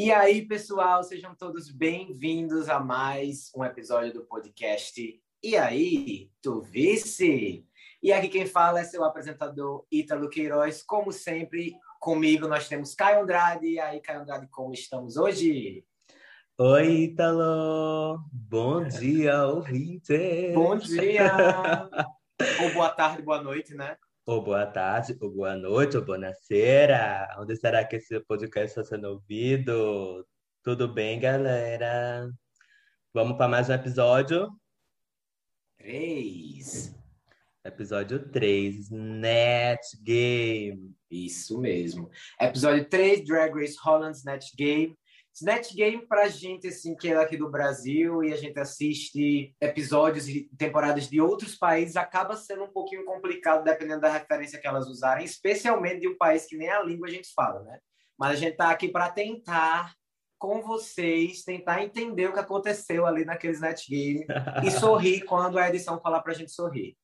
E aí, pessoal, sejam todos bem-vindos a mais um episódio do podcast. E aí, tu vice? E aqui quem fala é seu apresentador Ítalo Queiroz. Como sempre, comigo nós temos Caio Andrade. E aí, Caio Andrade, como estamos hoje? Oi, Ítalo! Bom dia, ouvinte! Bom dia! ou boa tarde, boa noite, né? Ou boa tarde, ou boa noite, ou boa noite. Onde será que esse podcast está sendo ouvido? Tudo bem, galera? Vamos para mais um episódio? Três. Episódio 3, Net Game. Isso mesmo. Episódio 3, Drag Race Holland's Net Game. Snatch Game pra gente, assim, que é aqui do Brasil e a gente assiste episódios e temporadas de outros países, acaba sendo um pouquinho complicado dependendo da referência que elas usarem, especialmente de um país que nem a língua a gente fala, né? Mas a gente tá aqui para tentar com vocês, tentar entender o que aconteceu ali naquele Snatch Game e sorrir quando a edição falar pra gente sorrir.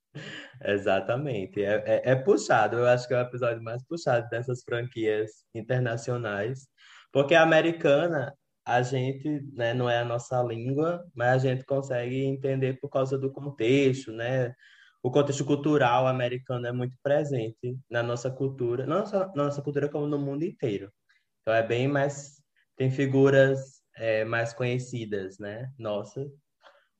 Exatamente. É, é, é, puxado. Eu acho que é o episódio mais puxado dessas franquias internacionais. Porque a americana, a gente, né, não é a nossa língua, mas a gente consegue entender por causa do contexto, né? O contexto cultural americano é muito presente na nossa cultura, não só na nossa cultura como no mundo inteiro. Então é bem mais tem figuras é, mais conhecidas, né? Nossa,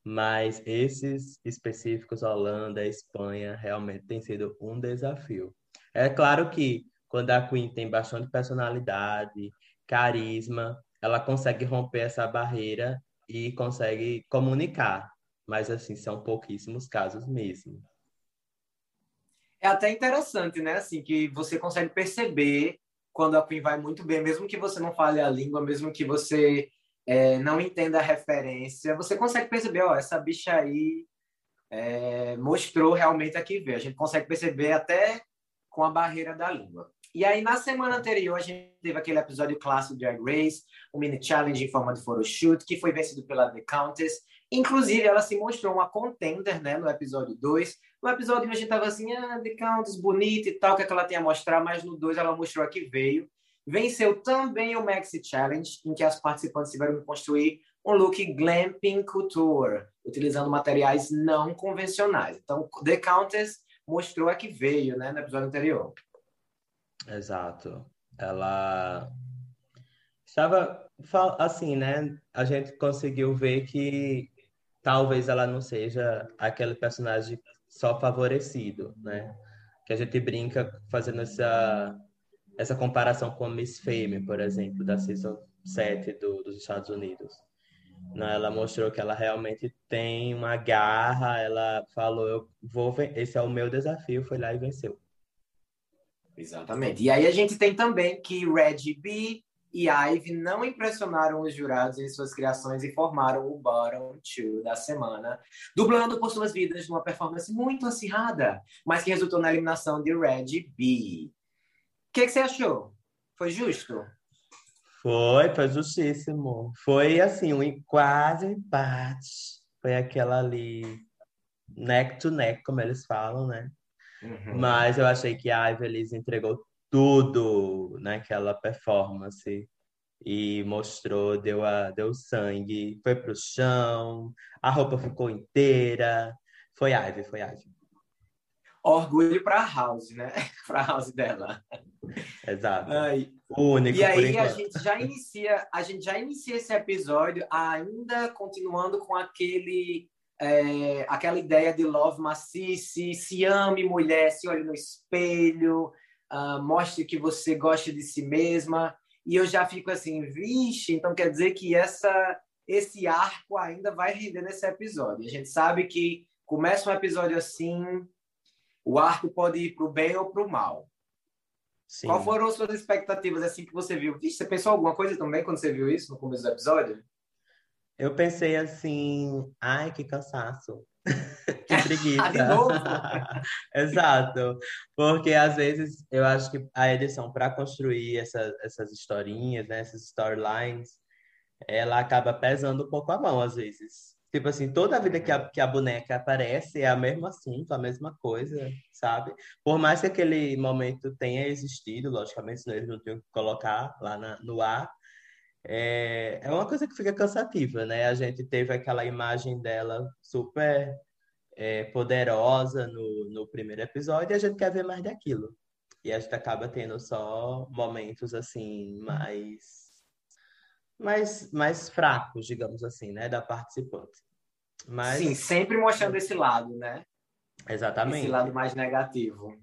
mas esses específicos, Holanda, Espanha, realmente tem sido um desafio. É claro que quando a Queen tem bastante personalidade carisma, ela consegue romper essa barreira e consegue comunicar. Mas, assim, são pouquíssimos casos mesmo. É até interessante, né? Assim, que você consegue perceber quando a Queen vai muito bem, mesmo que você não fale a língua, mesmo que você é, não entenda a referência, você consegue perceber, ó, essa bicha aí é, mostrou realmente aqui ver. A gente consegue perceber até com a barreira da língua. E aí, na semana anterior, a gente teve aquele episódio clássico de Drag Race, o mini challenge em forma de photoshoot, que foi vencido pela The Countess. Inclusive, ela se mostrou uma contender, né, no episódio 2. No episódio 1, a gente tava assim, ah, The Countess, bonita e tal, o que, é que ela tem a mostrar, mas no 2 ela mostrou a que veio. Venceu também o Maxi Challenge, em que as participantes tiveram que construir um look glamping couture, utilizando materiais não convencionais. Então, The Countess mostrou a que veio, né, no episódio anterior. Exato. Ela estava assim, né? A gente conseguiu ver que talvez ela não seja aquele personagem só favorecido, né? Que a gente brinca fazendo essa essa comparação com Miss Fame, por exemplo, da season 7 do, dos Estados Unidos. Não, ela mostrou que ela realmente tem uma garra, ela falou, eu vou, esse é o meu desafio, foi lá e venceu. Exatamente. E aí a gente tem também que Red B e Ive não impressionaram os jurados em suas criações e formaram o Bottom Two da semana, dublando por suas vidas numa performance muito acirrada, mas que resultou na eliminação de Red B. O que, que você achou? Foi justo? Foi, foi justíssimo. Foi assim, um quase empate. Foi aquela ali, neck to neck, como eles falam, né? Uhum. Mas eu achei que a Ivelis entregou tudo naquela performance e mostrou, deu, a, deu sangue, foi pro chão, a roupa ficou inteira. Foi Ivy, foi Ivy. Orgulho para House, né? para House dela. Exato. Ai. O único. E aí a gente já inicia, a gente já inicia esse episódio ainda continuando com aquele é, aquela ideia de love macice, se ame mulher, se olhe no espelho, uh, mostre que você gosta de si mesma. E eu já fico assim, vixe, então quer dizer que essa esse arco ainda vai render nesse episódio. A gente sabe que começa um episódio assim, o arco pode ir para o bem ou para o mal. Sim. Qual foram as suas expectativas assim que você viu? Vixe, você pensou alguma coisa também quando você viu isso no começo do episódio? Eu pensei assim, ai, que cansaço. que preguiça. Exato. Porque às vezes eu acho que a edição, para construir essa, essas historinhas, né, essas storylines, ela acaba pesando um pouco a mão, às vezes. Tipo assim, toda a vida que a, que a boneca aparece é a mesmo assunto, a mesma coisa, sabe? Por mais que aquele momento tenha existido, logicamente, senão eles não tinham que colocar lá na, no ar, é, é uma coisa que fica cansativa, né? A gente teve aquela imagem dela super é, poderosa no, no primeiro episódio e a gente quer ver mais daquilo. E a gente acaba tendo só momentos assim mais mais, mais fracos, digamos assim, né, da participante. Mas... Sim, sempre mostrando esse lado, né? Exatamente. Esse lado mais negativo.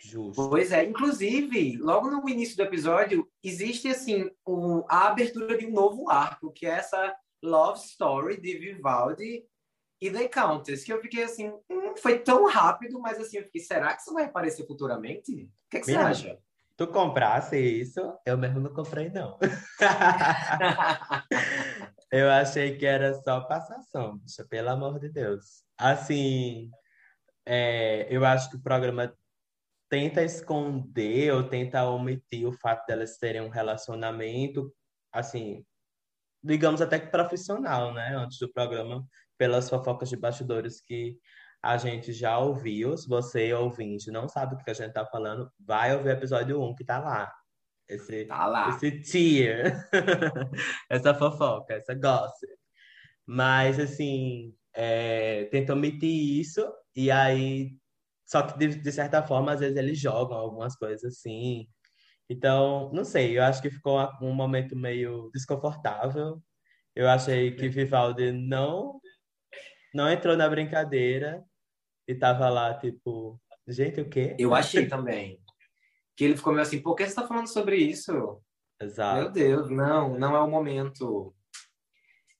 Justo. Pois é, inclusive, logo no início do episódio, existe assim o, a abertura de um novo arco, que é essa love story de Vivaldi e The Countess, que eu fiquei assim, hum, foi tão rápido, mas assim, eu fiquei, será que isso vai aparecer futuramente? O que, é que você acha? Tu comprasse isso? Eu mesmo não comprei, não. eu achei que era só passação, pelo amor de Deus. Assim, é, eu acho que o programa tenta esconder ou tenta omitir o fato delas terem um relacionamento, assim, digamos até que profissional, né? Antes do programa, pelas fofocas de bastidores que a gente já ouviu. Se você, ouvinte, não sabe o que a gente tá falando, vai ouvir o episódio 1 que tá lá. Esse, tá lá. esse tier, essa fofoca, essa gossip. Mas, assim, é, tenta omitir isso, e aí só que, de, de, certa forma, às vezes eles jogam algumas coisas assim. Então, não sei, eu acho que ficou um momento meio desconfortável. Eu achei que Vivaldi não, não entrou na brincadeira e tava lá, tipo, gente, o quê? Eu achei também. Que ele ficou meio assim, por que você tá falando sobre isso? Exato. Meu Deus, não, não é o momento.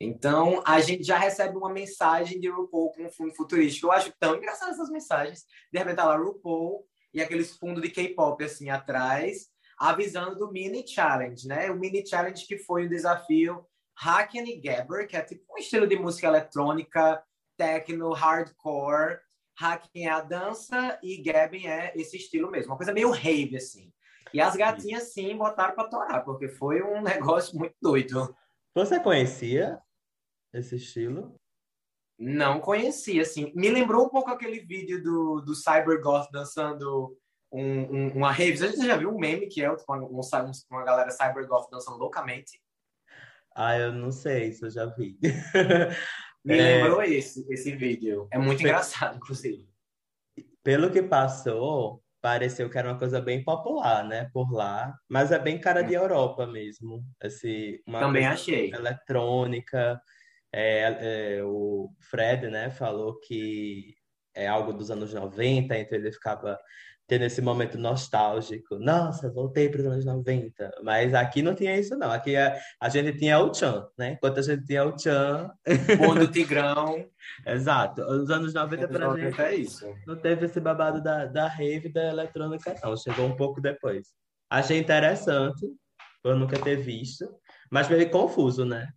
Então, a gente já recebe uma mensagem de RuPaul com um fundo futurístico. Eu acho tão engraçado essas mensagens. De repente, tá lá RuPaul e aqueles fundos de K-pop assim atrás, avisando do Mini Challenge, né? O Mini Challenge que foi o desafio Haken e Gabber, que é tipo um estilo de música eletrônica, techno, hardcore. Haken é a dança e Gabben é esse estilo mesmo. Uma coisa meio rave, assim. E as gatinhas, sim, botaram pra torar, porque foi um negócio muito doido. Você conhecia esse estilo? Não conhecia, assim. Me lembrou um pouco aquele vídeo do, do Cybergoth dançando um, um, uma rave. Você já viu um meme que é uma, uma, uma galera Cybergoth dançando loucamente? Ah, eu não sei, isso eu já vi. Me é... lembrou esse, esse vídeo. É muito engraçado, inclusive. Pelo que passou, pareceu que era uma coisa bem popular, né, por lá, mas é bem cara de Europa mesmo, assim, uma Também achei. eletrônica, é, é, o Fred, né, falou que é algo dos anos 90, então ele ficava tendo esse momento nostálgico. Nossa, voltei para os anos 90. Mas aqui não tinha isso, não. Aqui a, a gente tinha o Chan, né? Enquanto a gente tinha o Chan. Mundo Tigrão. Exato. Os anos 90 para gente. É isso. Não teve esse babado da, da rave da eletrônica, não. Chegou um pouco depois. Achei interessante, eu nunca ter visto. Mas meio confuso, né?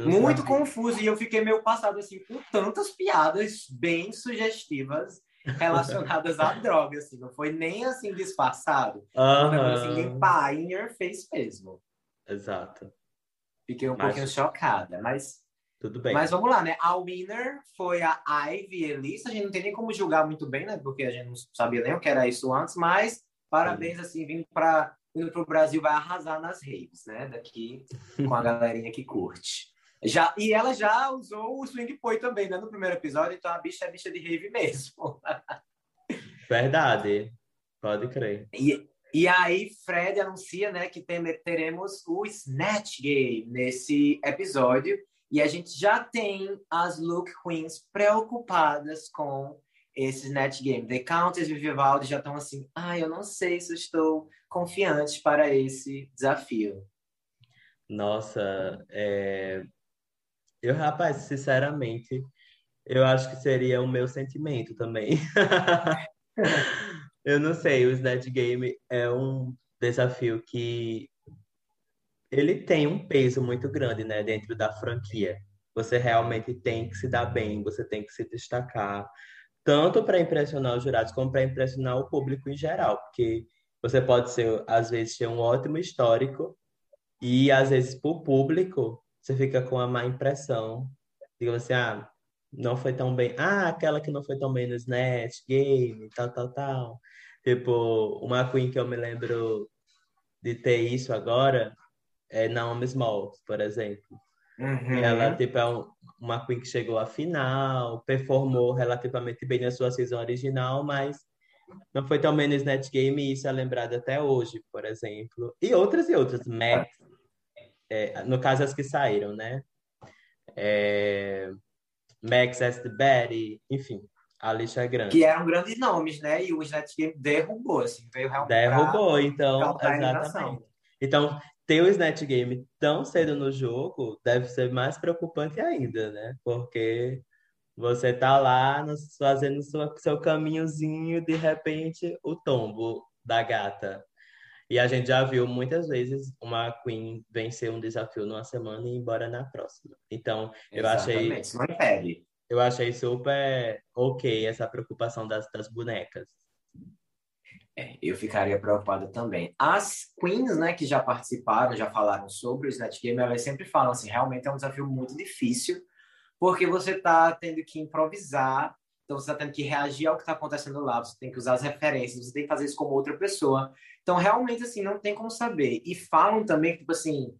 Muito sabia. confuso. E eu fiquei meio passado assim, com tantas piadas bem sugestivas relacionadas à droga, assim, não foi nem assim disfarçado. Uhum. Foi assim, pá, in your face mesmo. Exato. Fiquei um mas... pouquinho chocada, mas. Tudo bem. Mas vamos lá, né? A winner foi a Ivy Elisa. A gente não tem nem como julgar muito bem, né? Porque a gente não sabia nem o que era isso antes, mas parabéns, Sim. assim, vindo para indo pro Brasil, vai arrasar nas redes, né? Daqui com a galerinha que curte. Já, e ela já usou o Swing Poi também, né? No primeiro episódio, então a bicha é bicha de rave mesmo. Verdade. Pode crer. E, e aí, Fred anuncia né, que tem, teremos o Snatch Game nesse episódio. E a gente já tem as Look Queens preocupadas com esse Snatch Game. The Countess e Vivaldi já estão assim, ah, eu não sei se estou confiante para esse desafio. Nossa, é... Eu, rapaz, sinceramente, eu acho que seria o meu sentimento também. eu não sei, o Snatch Game é um desafio que ele tem um peso muito grande, né, dentro da franquia. Você realmente tem que se dar bem, você tem que se destacar, tanto para impressionar os jurados como para impressionar o público em geral, porque você pode ser às vezes ter um ótimo histórico e às vezes para o público você fica com a má impressão. Digamos assim, ah, não foi tão bem. Ah, aquela que não foi tão bem no Snatch, Game, tal, tal, tal. Tipo, uma Queen que eu me lembro de ter isso agora é Naomi Smalls, por exemplo. Uhum. Ela, tipo, é um, uma Queen que chegou à final, performou relativamente bem na sua season original, mas não foi tão bem no Snatch Game e isso é lembrado até hoje, por exemplo. E outras e outras. Max, é, no caso as que saíram, né? É, Max Betty, enfim, a lista é grande. Que eram grandes nomes, né? E o Snatch Game derrubou, assim, veio realmente Derrubou, pra então, causar a exatamente. Então, ter o Snatch Game tão cedo no jogo deve ser mais preocupante ainda, né? Porque você tá lá fazendo sua, seu caminhozinho, de repente, o tombo da gata. E a gente já viu muitas vezes uma Queen vencer um desafio numa semana e ir embora na próxima. Então, eu achei, Exatamente, impede. eu achei super ok essa preocupação das, das bonecas. É, eu ficaria preocupado também. As queens, né, que já participaram, já falaram sobre o Snatch Game, elas sempre falam assim, realmente é um desafio muito difícil, porque você está tendo que improvisar, então você está tendo que reagir ao que está acontecendo lá, você tem que usar as referências, você tem que fazer isso como outra pessoa. Então, realmente, assim, não tem como saber. E falam também, tipo assim,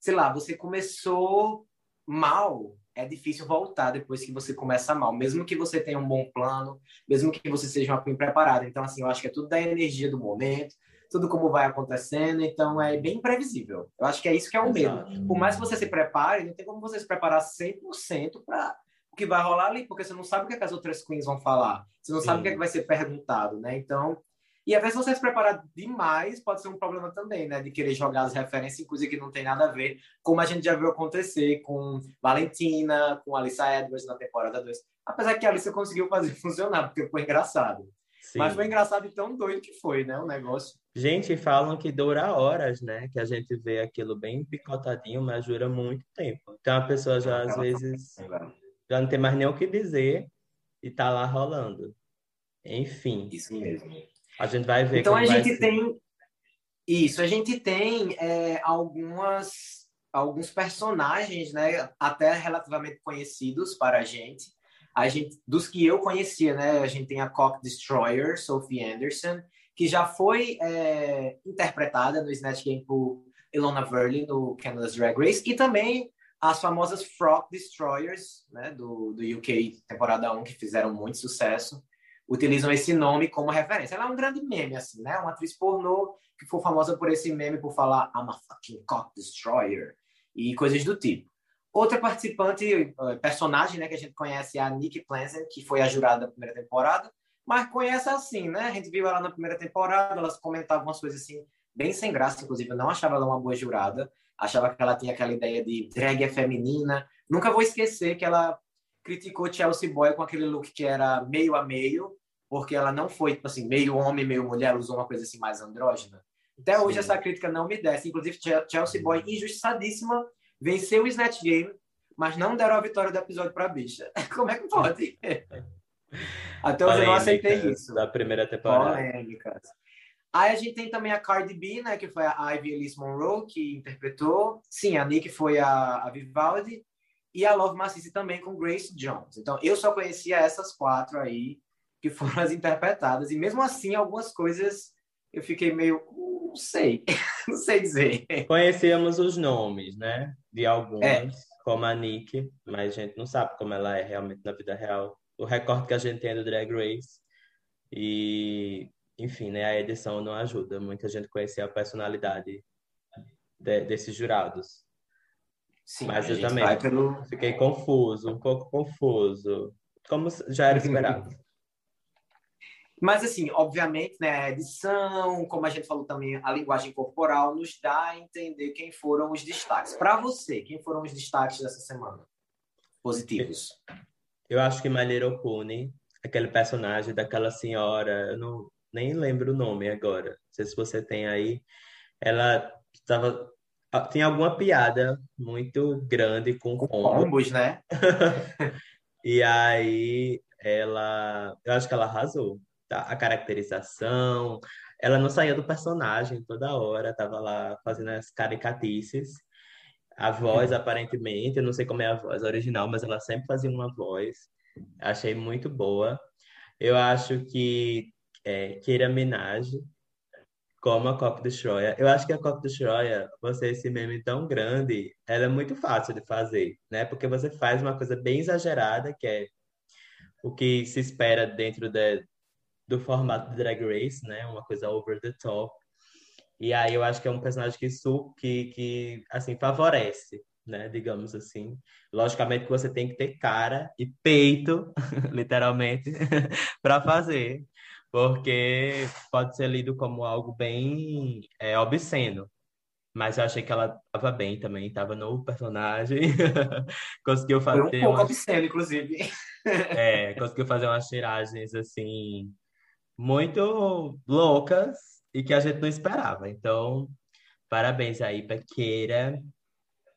sei lá, você começou mal, é difícil voltar depois que você começa mal, mesmo que você tenha um bom plano, mesmo que você seja uma queen preparada. Então, assim, eu acho que é tudo da energia do momento, tudo como vai acontecendo, então é bem imprevisível. Eu acho que é isso que é o medo. Por mais que você se prepare, não tem como você se preparar 100% para o que vai rolar ali, porque você não sabe o que, é que as outras queens vão falar, você não sabe Sim. o que, é que vai ser perguntado, né? Então, e às vezes você se preparar demais pode ser um problema também, né? De querer jogar as referências em coisa que não tem nada a ver, como a gente já viu acontecer com Valentina, com Alissa Edwards na temporada 2. Apesar que a Alissa conseguiu fazer funcionar, porque foi engraçado. Sim. Mas foi engraçado e tão doido que foi, né? O negócio. Gente, falam que dura horas, né? Que a gente vê aquilo bem picotadinho, mas dura muito tempo. Então a pessoa já às vezes já não tem mais nem o que dizer e tá lá rolando. Enfim, Isso mesmo. a gente vai ver Então a vai gente tem isso, a gente tem é, algumas alguns personagens, né, até relativamente conhecidos para a gente. A gente dos que eu conhecia, né, a gente tem a Cock Destroyer, Sophie Anderson, que já foi é, interpretada no Snatch Game por Ilona Verley no Canada's Drag Race e também as famosas Frog Destroyers, né, do, do UK temporada 1 que fizeram muito sucesso utilizam esse nome como referência. Ela é um grande meme, assim, né? Uma atriz pornô que foi famosa por esse meme por falar I'm a fucking cock destroyer e coisas do tipo. Outra participante, eh, personagem, né, que a gente conhece é a Nikki Plansen, que foi a jurada da primeira temporada, mas conhece assim, né? A gente viu ela na primeira temporada, elas comentavam umas coisas assim, bem sem graça, inclusive, eu não achava ela uma boa jurada, achava que ela tinha aquela ideia de drag é feminina. Nunca vou esquecer que ela criticou Chelsea Boy com aquele look que era meio a meio, porque ela não foi, tipo assim, meio homem, meio mulher, usou uma coisa assim mais andrógena. Até hoje Sim. essa crítica não me desce. Inclusive, Che- Chelsea Boy, injustiçadíssima, venceu o Snatch Game, mas não deram a vitória do episódio pra bicha. Como é que pode? Até hoje eu não aceitei isso. da primeira temporada. Polêmicas. Aí a gente tem também a Cardi B, né, que foi a Ivy Elise Monroe, que interpretou. Sim, a Nick foi a, a Vivaldi. E a Love Macice também com Grace Jones. Então, eu só conhecia essas quatro aí, que foram as interpretadas. E mesmo assim, algumas coisas eu fiquei meio... "Hum, Não sei. não sei dizer. Conhecíamos os nomes, né? De algumas, É. como a Nick, mas a gente não sabe como ela é realmente na vida real. O recorte que a gente tem é do Drag Race. E, enfim, né? A edição não ajuda. Muita gente conhecia a personalidade de- desses jurados. Sim, Mas eu também. pelo... Fiquei confuso, um pouco confuso. Como já era esperado. Mas, assim, obviamente, né, a edição, como a gente falou também, a linguagem corporal nos dá a entender quem foram os destaques. Para você, quem foram os destaques dessa semana? Positivos. Eu acho que Little Pony, aquele personagem daquela senhora, eu não nem lembro o nome agora. Não sei se você tem aí. Ela estava tinha alguma piada muito grande com Com pombo. combos, né? E aí ela, eu acho que ela arrasou, tá? A caracterização, ela não saía do personagem toda hora, tava lá fazendo as caricatices. A voz, aparentemente, eu não sei como é a voz original, mas ela sempre fazia uma voz. Achei muito boa. Eu acho que é, Minaj como a Copa do Troia. Eu acho que a Copa do Troia, você esse meme tão grande, ela é muito fácil de fazer, né? Porque você faz uma coisa bem exagerada, que é o que se espera dentro de, do formato de Drag Race, né? Uma coisa over the top. E aí eu acho que é um personagem que, que, que assim, favorece, né? Digamos assim. Logicamente que você tem que ter cara e peito, literalmente, para fazer porque pode ser lido como algo bem é, obsceno. Mas eu achei que ela estava bem também, estava no personagem. conseguiu fazer. Foi um pouco umas... obsceno, inclusive. é, conseguiu fazer umas tiragens assim, muito loucas e que a gente não esperava. Então, parabéns aí para Keira.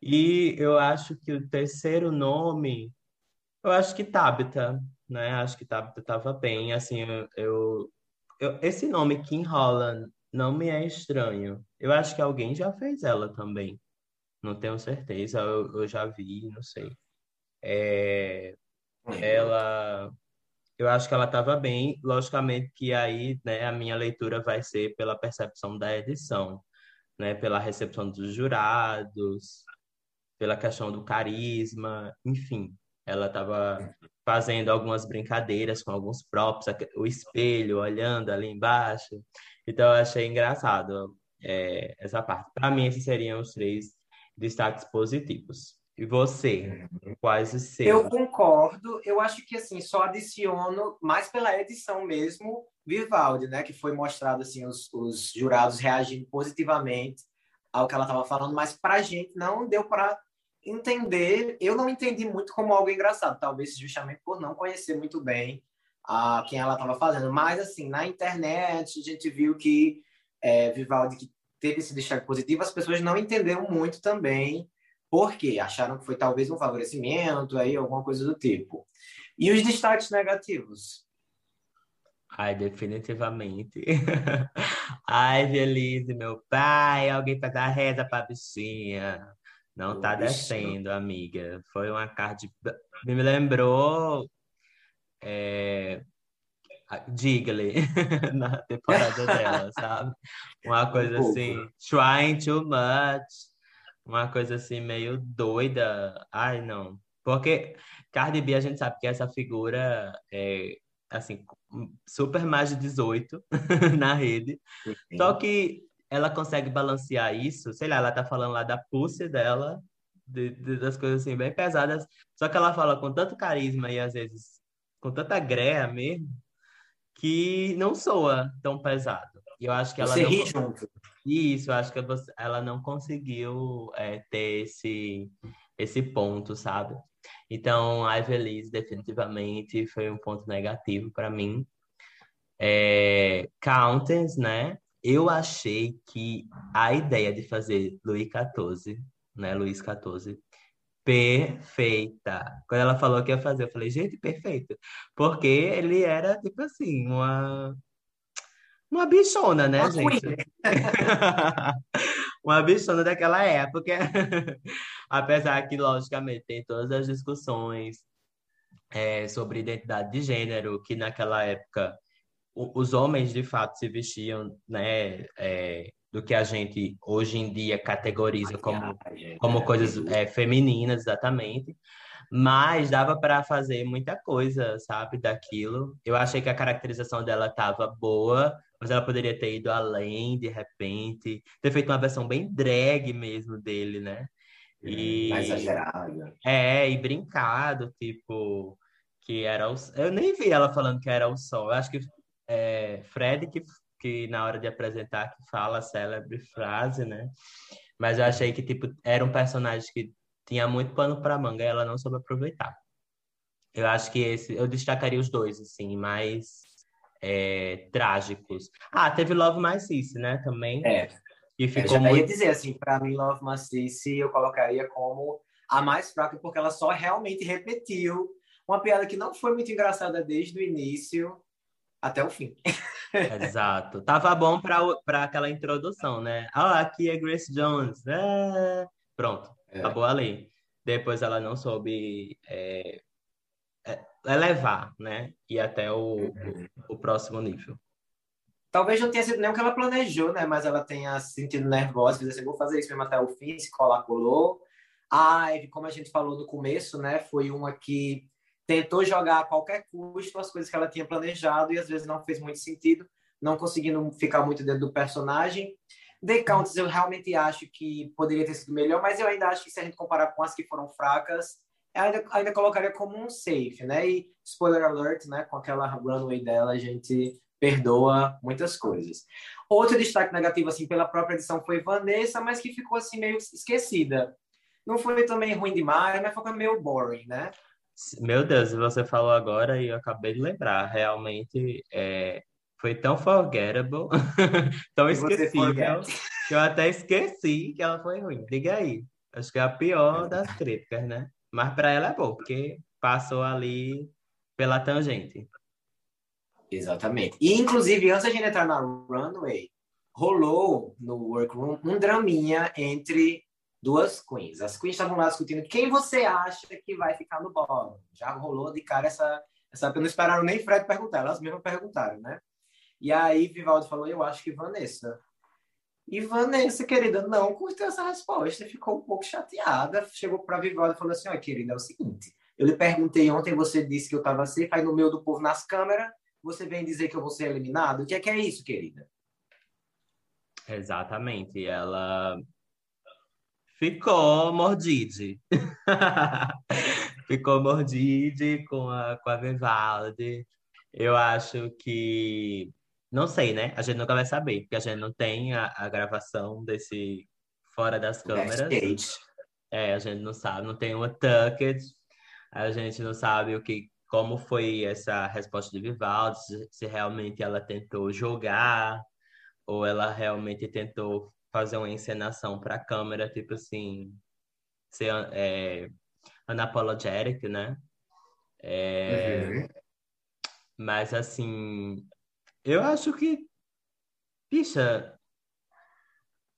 E eu acho que o terceiro nome, eu acho que Tabitha né? Acho que tá, tava bem. Assim, eu, eu, esse nome Kim Holland não me é estranho. Eu acho que alguém já fez ela também. Não tenho certeza. Eu, eu já vi, não sei. É, ela, eu acho que ela estava bem. Logicamente que aí, né? A minha leitura vai ser pela percepção da edição, né? Pela recepção dos jurados, pela questão do carisma, enfim. Ela estava fazendo algumas brincadeiras com alguns props, o espelho olhando ali embaixo. Então eu achei engraçado é, essa parte. Para mim, esses seriam os três destaques positivos. E você, quais os seus? Eu concordo. Eu acho que assim só adiciono mais pela edição mesmo Vivaldi, né, que foi mostrado assim os, os jurados reagindo positivamente ao que ela estava falando, mas para a gente não deu para entender, eu não entendi muito como algo engraçado, talvez justamente por não conhecer muito bem a quem ela estava fazendo. Mas, assim, na internet, a gente viu que é, Vivaldi que teve esse destaque positivo, as pessoas não entenderam muito também por quê. Acharam que foi talvez um favorecimento, aí, alguma coisa do tipo. E os destaques negativos? Ai, definitivamente. Ai, Elise, meu pai, alguém para dar reza para a bichinha. Não tá descendo, amiga. Foi uma card. Me lembrou. É... Digley na temporada dela, sabe? Uma coisa um assim, trying too much, uma coisa assim meio doida. Ai, não. Porque Cardi B a gente sabe que essa figura é assim, super mais de 18 na rede. Só que ela consegue balancear isso, sei lá, ela tá falando lá da pussy dela, de, de, das coisas assim bem pesadas, só que ela fala com tanto carisma e às vezes com tanta greia mesmo, que não soa tão pesado. E eu acho que ela Você não... ri junto. Isso, eu acho que ela não conseguiu é, ter esse, esse ponto, sabe? Então, a Evelise definitivamente foi um ponto negativo para mim. É, Countess, né? Eu achei que a ideia de fazer Luís XIV, né, Luís XIV, perfeita. Quando ela falou que ia fazer, eu falei, gente, perfeito. Porque ele era, tipo assim, uma. Uma bichona, né, uma gente? uma bichona daquela época. Apesar que, logicamente, tem todas as discussões é, sobre identidade de gênero, que naquela época os homens de fato se vestiam, né, é, do que a gente hoje em dia categoriza como, como coisas é, femininas, exatamente. Mas dava para fazer muita coisa, sabe, daquilo. Eu achei que a caracterização dela estava boa, mas ela poderia ter ido além, de repente, ter feito uma versão bem drag mesmo dele, né? E, Mais exagerada. É, e brincado, tipo, que era o... Eu nem vi ela falando que era o sol. Eu acho que é, Fred, que, que na hora de apresentar, que fala a célebre frase, né? Mas eu achei que, tipo, era um personagem que tinha muito pano para manga e ela não soube aproveitar. Eu acho que esse, eu destacaria os dois, assim, mais é, trágicos. Ah, teve Love Macice, né, também. É. E ficou eu já muito... ia dizer, assim, para mim, Love Macice eu colocaria como a mais fraca, porque ela só realmente repetiu uma piada que não foi muito engraçada desde o início, até o fim. Exato. Tava bom para aquela introdução, né? Ah, aqui é Grace Jones. É... Pronto, é. acabou ali. Depois ela não soube é, é, elevar, né? E até o, o, o, próximo nível. talvez não tenha sido nem o que ela planejou, né? Mas ela tenha se sentido nervosa, dizer assim, vou fazer isso mesmo até o fim, se colar, colou. A Ivy, como a gente falou no começo, né? Foi uma que tentou jogar a qualquer custo as coisas que ela tinha planejado e às vezes não fez muito sentido, não conseguindo ficar muito dentro do personagem. The Countess eu realmente acho que poderia ter sido melhor, mas eu ainda acho que se a gente comparar com as que foram fracas, ainda, ainda colocaria como um safe, né? E spoiler alert, né? Com aquela runway dela, a gente perdoa muitas coisas. Outro destaque negativo, assim, pela própria edição foi Vanessa, mas que ficou, assim, meio esquecida. Não foi também ruim demais, mas foi meio boring, né? Meu Deus, você falou agora e eu acabei de lembrar. Realmente é, foi tão forgettable, tão esquecível, que eu até esqueci que ela foi ruim. Diga aí. Acho que é a pior das críticas, né? Mas para ela é bom, porque passou ali pela tangente. Exatamente. E, inclusive, antes de entrar na runway, rolou no workroom um draminha entre duas queens. As queens estavam lá discutindo quem você acha que vai ficar no bolo. Já rolou de cara essa, essa... Não esperaram nem Fred perguntar, elas mesmas perguntaram, né? E aí Vivaldi falou, eu acho que Vanessa. E Vanessa, querida, não curtiu essa resposta, ficou um pouco chateada. Chegou para Vivaldi e falou assim: ó, querida, é o seguinte, eu lhe perguntei ontem, você disse que eu estava safe, aí no meio do povo nas câmeras, você vem dizer que eu vou ser eliminado? O que é que é isso, querida? Exatamente. Ela ficou mordide. ficou mordide com a, com a Vivaldi. Eu acho que. Não sei, né? A gente nunca vai saber, porque a gente não tem a, a gravação desse fora das câmeras. Backstage. É, a gente não sabe, não tem uma tucket, a gente não sabe o que, como foi essa resposta de Vivaldi, se, se realmente ela tentou jogar ou ela realmente tentou fazer uma encenação para a câmera, tipo assim, ser é, unapologetic, né? É, uhum. Mas assim, eu acho que, bicha,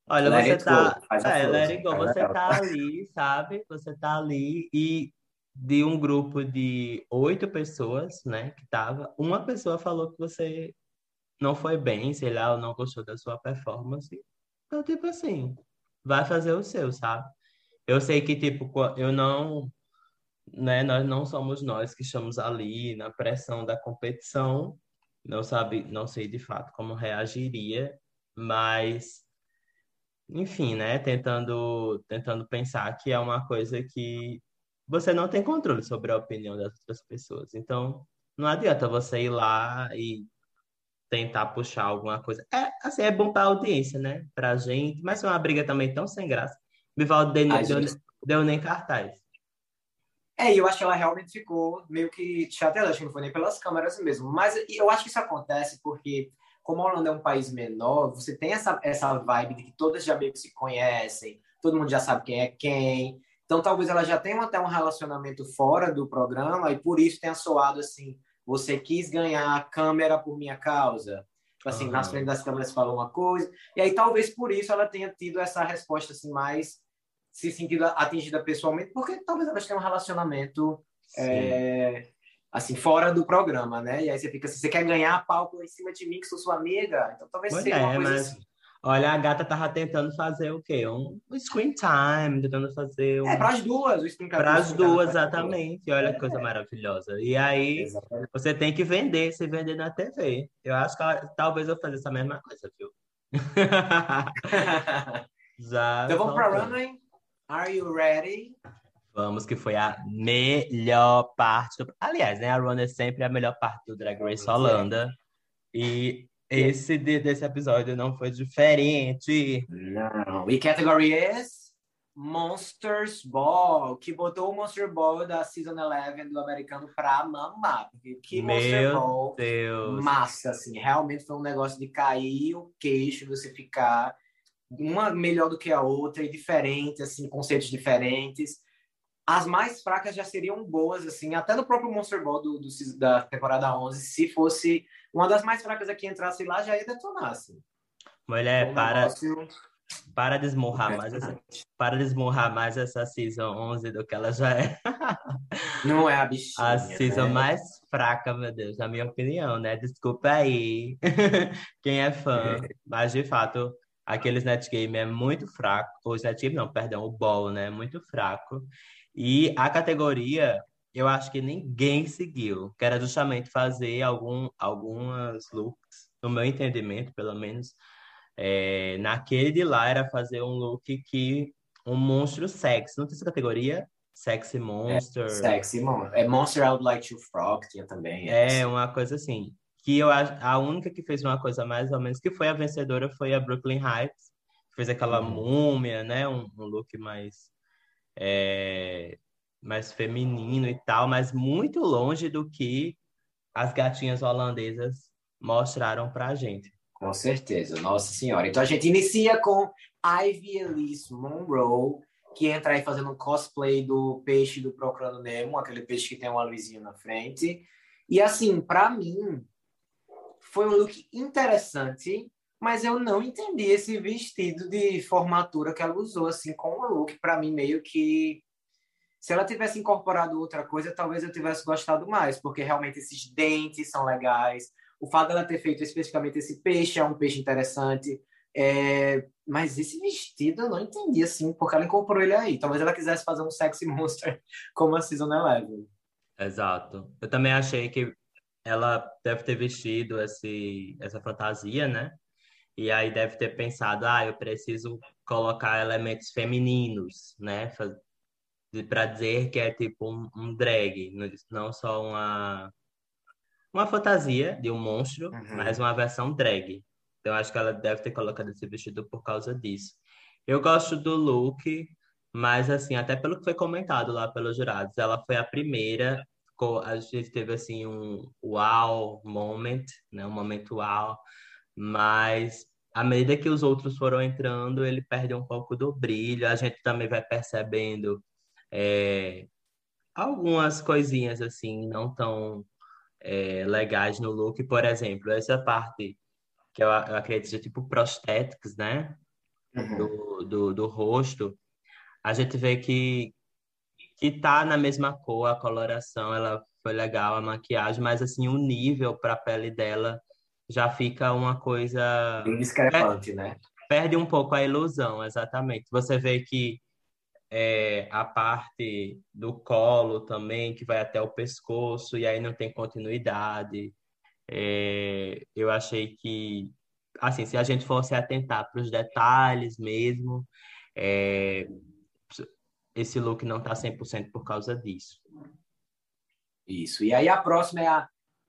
olha, let você tá, é, let it go, você tá ali, sabe? Você tá ali e de um grupo de oito pessoas, né, que tava, uma pessoa falou que você não foi bem, sei lá, ou não gostou da sua performance. Então, tipo assim, vai fazer o seu, sabe? Eu sei que, tipo, eu não, né, nós não somos nós que estamos ali na pressão da competição, não sabe, não sei de fato como reagiria, mas enfim, né, tentando tentando pensar que é uma coisa que você não tem controle sobre a opinião das outras pessoas. Então, não adianta você ir lá e tentar puxar alguma coisa. É, assim, é bom para a audiência, né? Para a gente, mas é uma briga também tão sem graça. Vivaldo deu, deu, deu nem cartaz. É, eu acho que ela realmente ficou meio que chateada, acho que não foi nem pelas câmeras mesmo. Mas eu acho que isso acontece porque, como a Holanda é um país menor, você tem essa, essa vibe de que todas já meio que se conhecem, todo mundo já sabe quem é quem. Então, talvez ela já tenha até um relacionamento fora do programa e por isso tenha soado assim: você quis ganhar a câmera por minha causa. Tipo assim, uhum. nas frente das câmeras falou uma coisa. E aí, talvez por isso ela tenha tido essa resposta assim, mais se sentido atingida pessoalmente, porque talvez elas tenham um relacionamento é, assim, fora do programa, né? E aí você fica assim, você quer ganhar palco em cima de mim, que sou sua amiga? Então talvez pois seja é, uma coisa mas... assim. Olha, a gata tava tentando fazer o quê? Um screen time, tentando fazer um... É, para as duas, o screen time. Para as duas, exatamente. Olha que coisa é. maravilhosa. E aí, Exatamente. você tem que vender, se vender na TV. Eu acho que talvez eu faça essa mesma coisa, viu? Já então vamos para runway. Are you ready? Vamos, que foi a melhor parte. Do... Aliás, né? A é sempre a melhor parte do Drag Race Holanda. E esse de, desse episódio não foi diferente. Não. E category is Monsters Ball, que botou o Monster Ball da Season 11 do americano pra mamar. Porque que Meu Monster Ball Deus. massa, assim. Realmente foi um negócio de cair o queixo, você ficar uma melhor do que a outra e diferente, assim, conceitos diferentes. As mais fracas já seriam boas, assim, até no próprio Monster Ball do, do da temporada 11, se fosse uma das mais fracas aqui entrasse lá, já ia detonar, assim. Mulher, um para, negócio... para desmorrar mais essa, para desmorrar mais essa Season 11 do que ela já é. Não é a bichinha. A season né? mais fraca, meu Deus, na minha opinião, né? Desculpa aí quem é fã, mas de fato, aqueles net game é muito fraco. Os net game não, perdão, o ball, né? É muito fraco. E a categoria, eu acho que ninguém seguiu, que era justamente fazer algum, algumas looks, no meu entendimento, pelo menos, é, naquele de lá era fazer um look que um monstro sexy. Não tem essa categoria? Sexy Monster. É, sexy Monster. É Monster I Would Like to Frog, tinha também. É, é uma coisa assim. Que eu acho, a única que fez uma coisa mais ou menos, que foi a vencedora, foi a Brooklyn Heights. Fez aquela uhum. múmia, né? Um, um look mais, é, mais feminino e tal, mas muito longe do que as gatinhas holandesas mostraram pra gente. Com certeza, nossa senhora. Então a gente inicia com Ivy Elise Monroe, que entra aí fazendo um cosplay do peixe do Procurando Nemo, aquele peixe que tem uma luzinha na frente. E assim, para mim, foi um look interessante, mas eu não entendi esse vestido de formatura que ela usou, assim, com o look, para mim, meio que. Se ela tivesse incorporado outra coisa, talvez eu tivesse gostado mais, porque realmente esses dentes são legais. O fato dela ter feito especificamente esse peixe é um peixe interessante. É, mas esse vestido eu não entendi, assim, porque ela incorporou ele aí. Talvez ela quisesse fazer um sexy monster como a Season Eleven. Exato. Eu também achei que ela deve ter vestido esse, essa fantasia, né? E aí deve ter pensado, ah, eu preciso colocar elementos femininos, né? Para dizer que é tipo um, um, drag, não só uma, uma fantasia de um monstro, uhum. mas uma versão drag. Então, acho que ela deve ter colocado esse vestido por causa disso. Eu gosto do look, mas, assim, até pelo que foi comentado lá pelos jurados, ela foi a primeira. A gente teve, assim, um wow moment, né? Um momento wow. Mas, à medida que os outros foram entrando, ele perde um pouco do brilho. A gente também vai percebendo é, algumas coisinhas, assim, não tão é, legais no look. Por exemplo, essa parte que eu, eu acredito seja tipo prostéticos, né? Uhum. Do, do, do rosto, a gente vê que, que tá na mesma cor, a coloração, ela foi legal, a maquiagem, mas assim, o nível para a pele dela já fica uma coisa. Bem discrepante, né? Perde um pouco a ilusão, exatamente. Você vê que é, a parte do colo também, que vai até o pescoço, e aí não tem continuidade. É, eu achei que, assim, se a gente fosse atentar para os detalhes mesmo, é, esse look não está 100% por causa disso. Isso. E aí a próxima é a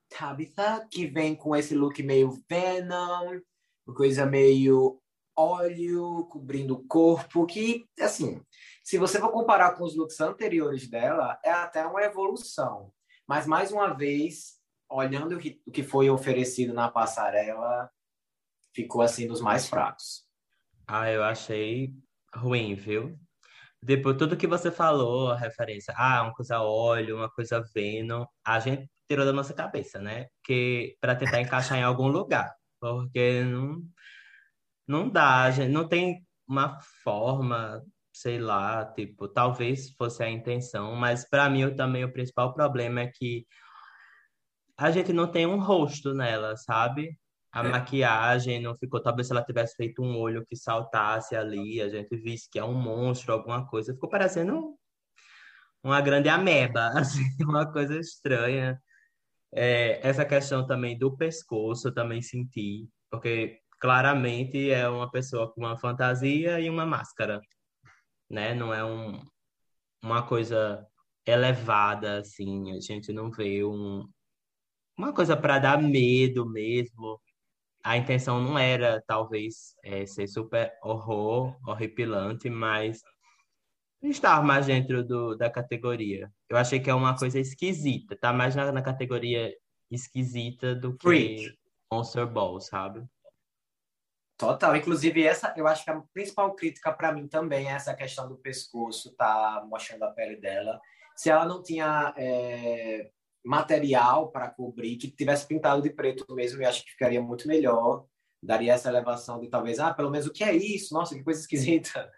Tabitha, que vem com esse look meio Venom, coisa meio óleo cobrindo o corpo, que, assim, se você for comparar com os looks anteriores dela, é até uma evolução. Mas, mais uma vez, olhando o que, o que foi oferecido na passarela, ficou assim dos mais fracos. Ah, eu achei ruim, viu? Depois, tudo que você falou, a referência, ah, uma coisa óleo, uma coisa Venom, a gente tirou da nossa cabeça, né? Que para tentar encaixar em algum lugar, porque não não dá, gente não tem uma forma, sei lá, tipo, talvez fosse a intenção, mas para mim também o principal problema é que a gente não tem um rosto nela, sabe? A é. maquiagem não ficou. Talvez se ela tivesse feito um olho que saltasse ali, a gente visse que é um monstro, alguma coisa. Ficou parecendo uma grande ameba, assim, uma coisa estranha. É, essa questão também do pescoço eu também senti, porque claramente é uma pessoa com uma fantasia e uma máscara, né? Não é um, uma coisa elevada, assim. A gente não vê um, uma coisa para dar medo mesmo. A intenção não era, talvez, é, ser super horror, horripilante, mas estar mais dentro do, da categoria. Eu achei que é uma coisa esquisita, tá mais na, na categoria esquisita do que Freak. Monster Ball, sabe? Total. Inclusive, essa, eu acho que a principal crítica para mim também é essa questão do pescoço, tá mostrando a pele dela. Se ela não tinha é, material para cobrir, que tivesse pintado de preto mesmo, eu acho que ficaria muito melhor. Daria essa elevação de talvez, ah, pelo menos o que é isso? Nossa, que coisa esquisita.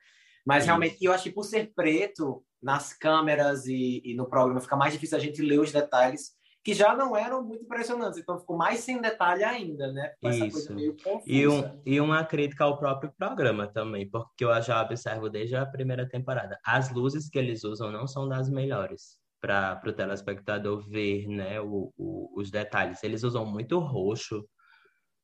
Mas realmente, eu acho que por ser preto, nas câmeras e, e, no programa fica mais difícil a gente ler os detalhes que já não eram muito impressionantes, então ficou mais sem detalhe ainda, né? Isso. E, um, e uma crítica ao próprio programa também, porque eu já observo desde a primeira temporada. As luzes que eles usam não são das melhores para o telespectador ver né, o, o, os detalhes. Eles usam muito roxo,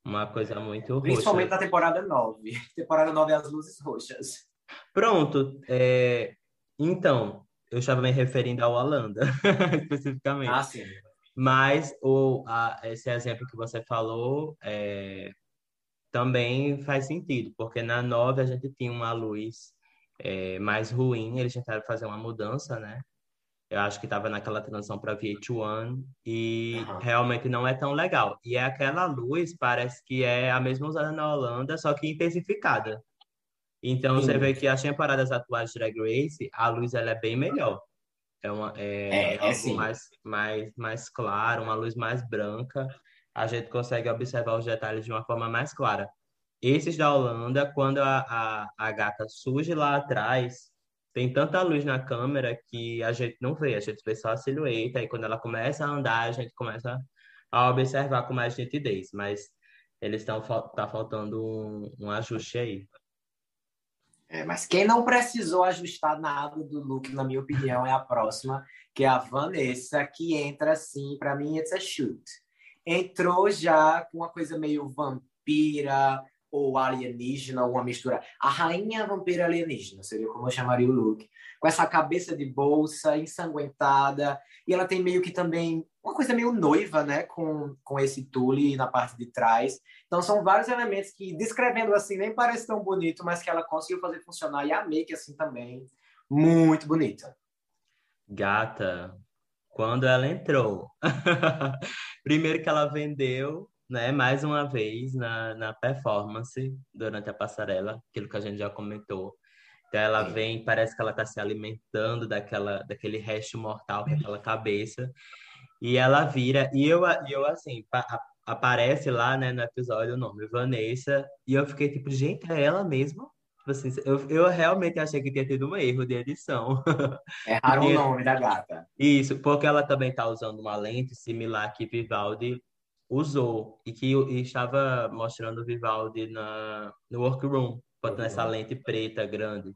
uma coisa muito roxa. Principalmente na temporada 9. Temporada 9 é as luzes roxas. Pronto. É... Então, eu estava me referindo ao Holanda, especificamente. Ah, sim. Mas o, a, esse exemplo que você falou é, também faz sentido, porque na 9 a gente tinha uma luz é, mais ruim, eles tentaram fazer uma mudança, né? Eu acho que estava naquela transição para VH1 e uhum. realmente não é tão legal. E é aquela luz, parece que é a mesma usada na Holanda, só que intensificada. Então Sim. você vê que as temporadas atuais de Drag Race, a luz ela é bem melhor. É, uma, é, é, é algo mais, mais, mais claro, uma luz mais branca. A gente consegue observar os detalhes de uma forma mais clara. Esses da Holanda, quando a, a, a gata surge lá atrás, tem tanta luz na câmera que a gente não vê, a gente vê só a silhueta, e quando ela começa a andar, a gente começa a observar com mais nitidez, mas eles estão tá faltando um, um ajuste aí. É, mas quem não precisou ajustar nada do look, na minha opinião, é a próxima, que é a Vanessa, que entra assim, para mim, it's a shoot. Entrou já com uma coisa meio vampira ou alienígena, alguma mistura. A rainha vampira alienígena, seria como eu chamaria o look. Com essa cabeça de bolsa, ensanguentada, e ela tem meio que também uma coisa meio noiva, né, com, com esse tule na parte de trás. Então são vários elementos que, descrevendo assim, nem parece tão bonito, mas que ela conseguiu fazer funcionar. E a make, assim, também, muito bonita. Gata, quando ela entrou, primeiro que ela vendeu, né, mais uma vez na, na performance durante a passarela, aquilo que a gente já comentou. Então ela vem, parece que ela está se alimentando daquela, daquele resto mortal com aquela cabeça. E ela vira, e eu, eu assim, aparece lá, né, no episódio o nome Vanessa, e eu fiquei tipo, gente, é ela mesma? Tipo assim, eu, eu realmente achei que tinha tido um erro de edição. Erraram o nome da gata. Isso, porque ela também tá usando uma lente similar que Vivaldi usou, e que e estava mostrando Vivaldi na, no workroom, botando essa lente preta grande.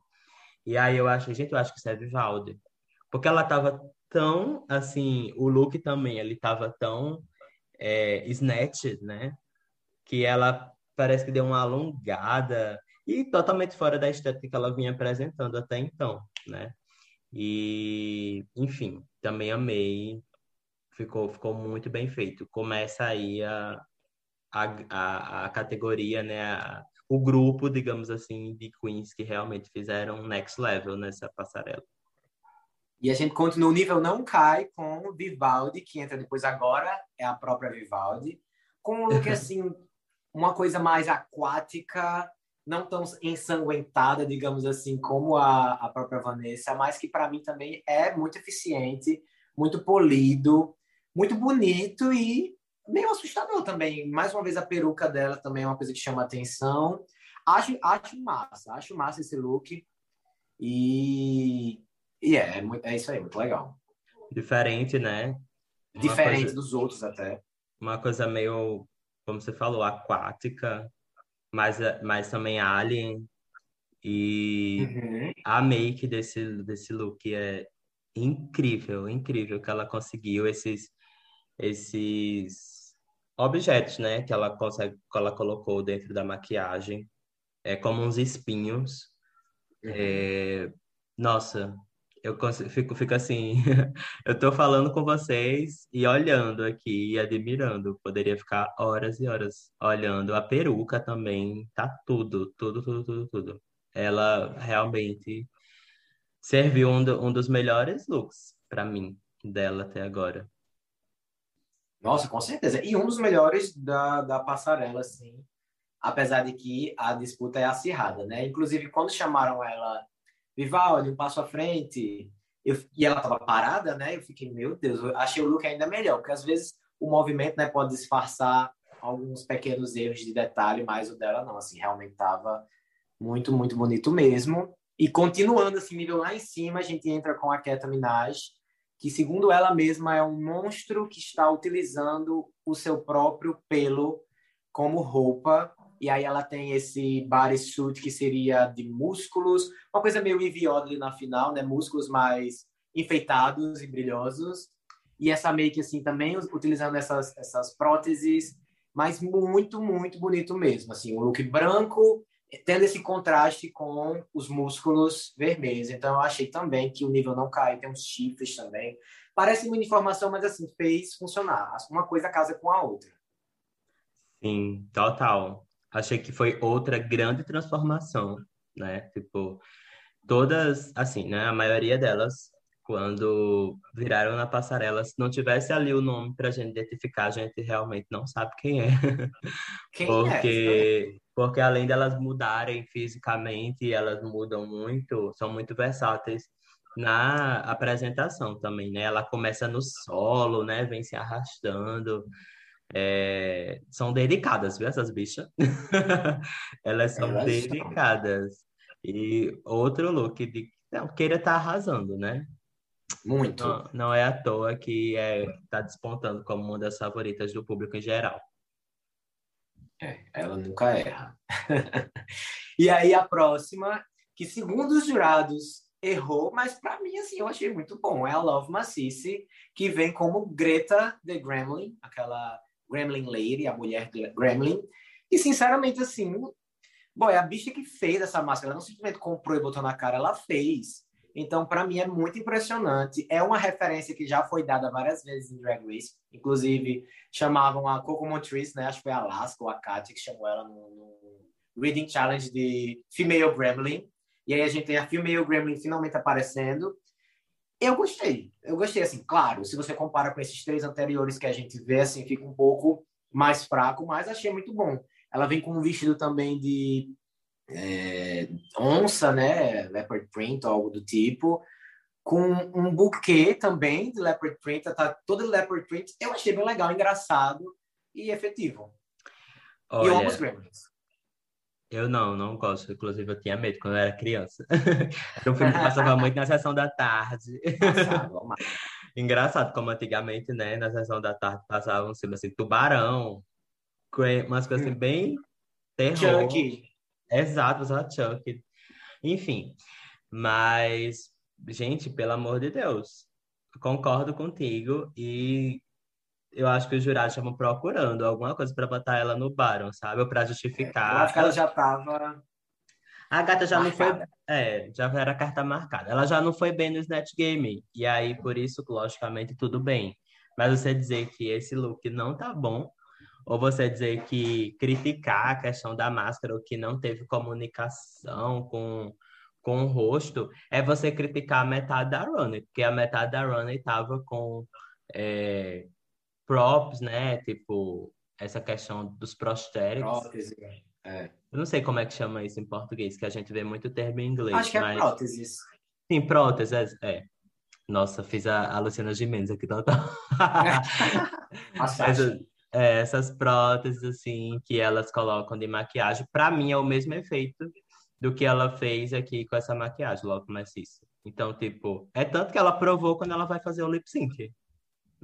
E aí eu achei, gente, eu acho que isso é Vivaldi. Porque ela tava tão, assim, o look também, ele tava tão é, snatched, né? Que ela parece que deu uma alongada e totalmente fora da estética que ela vinha apresentando até então, né? E, enfim, também amei. Ficou, ficou muito bem feito. Começa aí a, a, a, a categoria, né? A, o grupo, digamos assim, de queens que realmente fizeram next level nessa passarela. E a gente continua, o nível não cai com Vivaldi, que entra depois agora, é a própria Vivaldi, com um look assim, uma coisa mais aquática, não tão ensanguentada, digamos assim, como a, a própria Vanessa, mas que para mim também é muito eficiente, muito polido, muito bonito e meio assustador também. Mais uma vez, a peruca dela também é uma coisa que chama atenção. Acho, acho massa, acho massa esse look. E e é, é, é isso aí, muito legal. Diferente, né? Uma Diferente coisa, dos outros até. Uma coisa meio, como você falou, aquática, mas, mas também alien. E uhum. a make desse, desse look é incrível, incrível que ela conseguiu esses, esses objetos, né? Que ela consegue, que ela colocou dentro da maquiagem. É como uns espinhos. Uhum. É, nossa, eu fico, fico assim, eu tô falando com vocês e olhando aqui e admirando. Poderia ficar horas e horas olhando. A peruca também, tá tudo, tudo, tudo, tudo, tudo. Ela realmente serviu um, do, um dos melhores looks para mim dela até agora. Nossa, com certeza. E um dos melhores da, da passarela, assim. Apesar de que a disputa é acirrada, né? Inclusive, quando chamaram ela Vivaldi, um passo à frente. Eu, e ela estava parada, né? Eu fiquei, meu Deus, eu achei o look ainda melhor, porque às vezes o movimento né, pode disfarçar alguns pequenos erros de detalhe, mas o dela não, assim, realmente estava muito, muito bonito mesmo. E continuando assim, nível lá em cima, a gente entra com a Keta Minaj, que segundo ela mesma é um monstro que está utilizando o seu próprio pelo como roupa. E aí ela tem esse bodysuit que seria de músculos, uma coisa meio Ivy na final, né? Músculos mais enfeitados e brilhosos. E essa make assim também utilizando essas essas próteses, mas muito muito bonito mesmo, assim, um look branco tendo esse contraste com os músculos vermelhos. Então, eu achei também que o nível não cai, tem uns chifres também. Parece uma informação, mas assim, fez funcionar. Uma coisa casa com a outra. Sim, total. Achei que foi outra grande transformação, né? Tipo, todas, assim, né? A maioria delas, quando viraram na passarela, se não tivesse ali o nome pra gente identificar, a gente realmente não sabe quem é. Quem Porque é? porque além delas mudarem fisicamente, elas mudam muito, são muito versáteis na apresentação também, né? Ela começa no solo, né? Vem se arrastando. É... São dedicadas, viu, essas bichas? Elas são Elas dedicadas. São. E outro look de... Não, Keira tá arrasando, né? Muito. Não, não é à toa que é, tá despontando como uma das favoritas do público em geral. É, ela nunca erra. e aí a próxima, que segundo os jurados errou, mas para mim assim eu achei muito bom, é a Love Macice, que vem como Greta the Gremlin, aquela Gremlin Lady, a mulher Gremlin. E sinceramente assim, bom, é a bicha que fez essa máscara, ela não simplesmente comprou e botou na cara, ela fez. Então, para mim, é muito impressionante. É uma referência que já foi dada várias vezes em Drag Race. Inclusive, chamavam a Coco Montrese, né? Acho que foi a Alaska ou a Katia que chamou ela no, no Reading Challenge de Female Gremlin. E aí a gente tem a Female Gremlin finalmente aparecendo. Eu gostei. Eu gostei, assim, claro, se você compara com esses três anteriores que a gente vê, assim, fica um pouco mais fraco, mas achei muito bom. Ela vem com um vestido também de é, onça, né? Leopard print algo do tipo. Com um buquê também de leopard print, tá todo leopard print. Eu achei bem legal, engraçado e efetivo. Olha, e eu amo os Gremlins. Eu não, não gosto. Inclusive, eu tinha medo quando eu era criança. Então, o filme passava muito na sessão da tarde. Engraçado, como antigamente, né? Na sessão da tarde passavam um filme assim, tubarão, umas coisas assim, hum. bem terror. Chucky. Exato, exato, Chuck. Enfim, mas, gente, pelo amor de Deus, concordo contigo e eu acho que os jurados estavam procurando alguma coisa para botar ela no Baron, sabe? Ou para justificar. Eu acho que ela já estava. A gata já marcada. não foi. É, já era a carta marcada. Ela já não foi bem no Snatch Game. E aí, por isso, logicamente, tudo bem. Mas você dizer que esse look não tá bom, ou você dizer que criticar a questão da máscara, ou que não teve comunicação com, com o rosto, é você criticar a metade da Ronnie, porque a metade da Ronnie estava com é, props, né? Tipo, essa questão dos prosthetics. Prótese, é. Eu não sei como é que chama isso em português, que a gente vê muito termo em inglês. Acho que é mas... próteses. Sim, próteses, é. é. Nossa, fiz a, a Luciana Gimenez aqui total. a é, essas próteses, assim, que elas colocam de maquiagem, para mim é o mesmo efeito do que ela fez aqui com essa maquiagem, logo maciça. Então, tipo, é tanto que ela provou quando ela vai fazer o lip sync,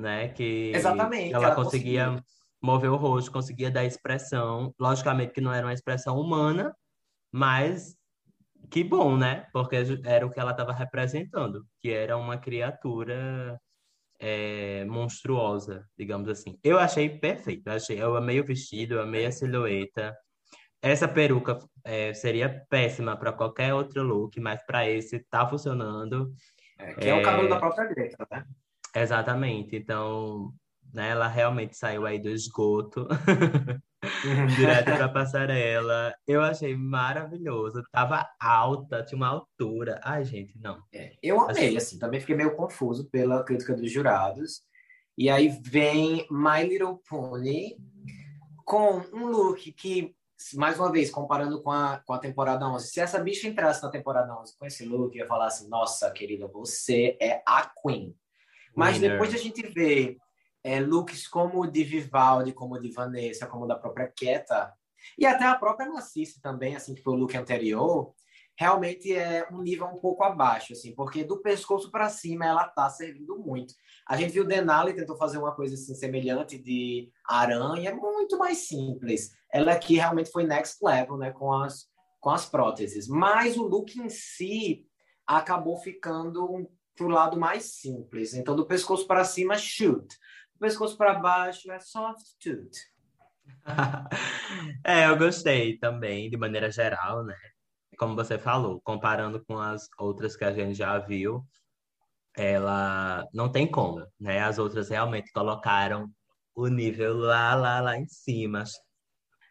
né? Que Exatamente. Ela, ela conseguia conseguiu. mover o rosto, conseguia dar expressão. Logicamente que não era uma expressão humana, mas que bom, né? Porque era o que ela estava representando, que era uma criatura é, monstruosa, digamos assim. Eu achei perfeito, eu, achei, eu amei o vestido, eu amei a silhueta. Essa peruca é, seria péssima para qualquer outro look, mas para esse tá funcionando. É, que é, o cabelo da própria Greta, né? Exatamente. Então, né, ela realmente saiu aí do esgoto direto para passarela. Eu achei maravilhoso. Tava alta, tinha uma altura. Ai, gente, não. É, eu amei, assim, também fiquei meio confuso pela crítica dos jurados. E aí vem My Little Pony com um look que, mais uma vez, comparando com a, com a temporada 11, se essa bicha entrasse na temporada 11 com esse look, ia falar assim, nossa, querida, você é a Queen. Mas Winner. depois a gente vê é, looks como o de Vivaldi, como o de Vanessa, como o da própria Keta, e até a própria Narcisse também, assim, que foi o look anterior, realmente é um nível um pouco abaixo, assim, porque do pescoço para cima ela tá servindo muito. A gente viu Denali tentou fazer uma coisa assim semelhante de aranha, muito mais simples. Ela aqui realmente foi next level, né, com as com as próteses, mas o look em si acabou ficando pro lado mais simples. Então do pescoço para cima shoot, do pescoço para baixo é soft tooth. é, eu gostei também, de maneira geral, né? como você falou, comparando com as outras que a gente já viu, ela não tem como, né? As outras realmente colocaram o nível lá, lá, lá em cima,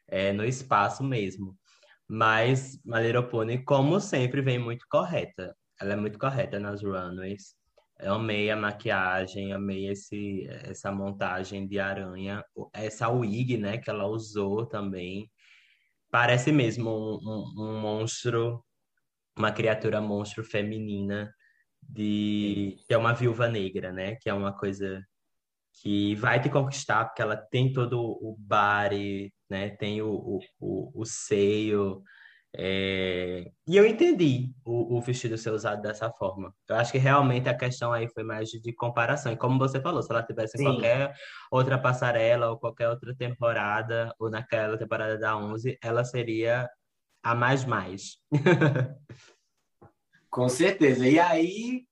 é, no espaço mesmo. Mas Pony, como sempre, vem muito correta. Ela é muito correta nas runways. Eu amei a maquiagem, amei esse, essa montagem de aranha, essa wig, né, que ela usou também parece mesmo um, um, um monstro, uma criatura monstro feminina de que é uma viúva negra, né? Que é uma coisa que vai te conquistar porque ela tem todo o body, né? Tem o, o, o, o seio, é... E eu entendi o, o, vestido ser usado dessa forma. Eu acho que realmente a questão aí foi mais de, de comparação. E como você falou, se ela tivesse em qualquer outra passarela ou qualquer outra temporada, ou naquela temporada da 11, ela seria a mais mais. Com certeza. E aí,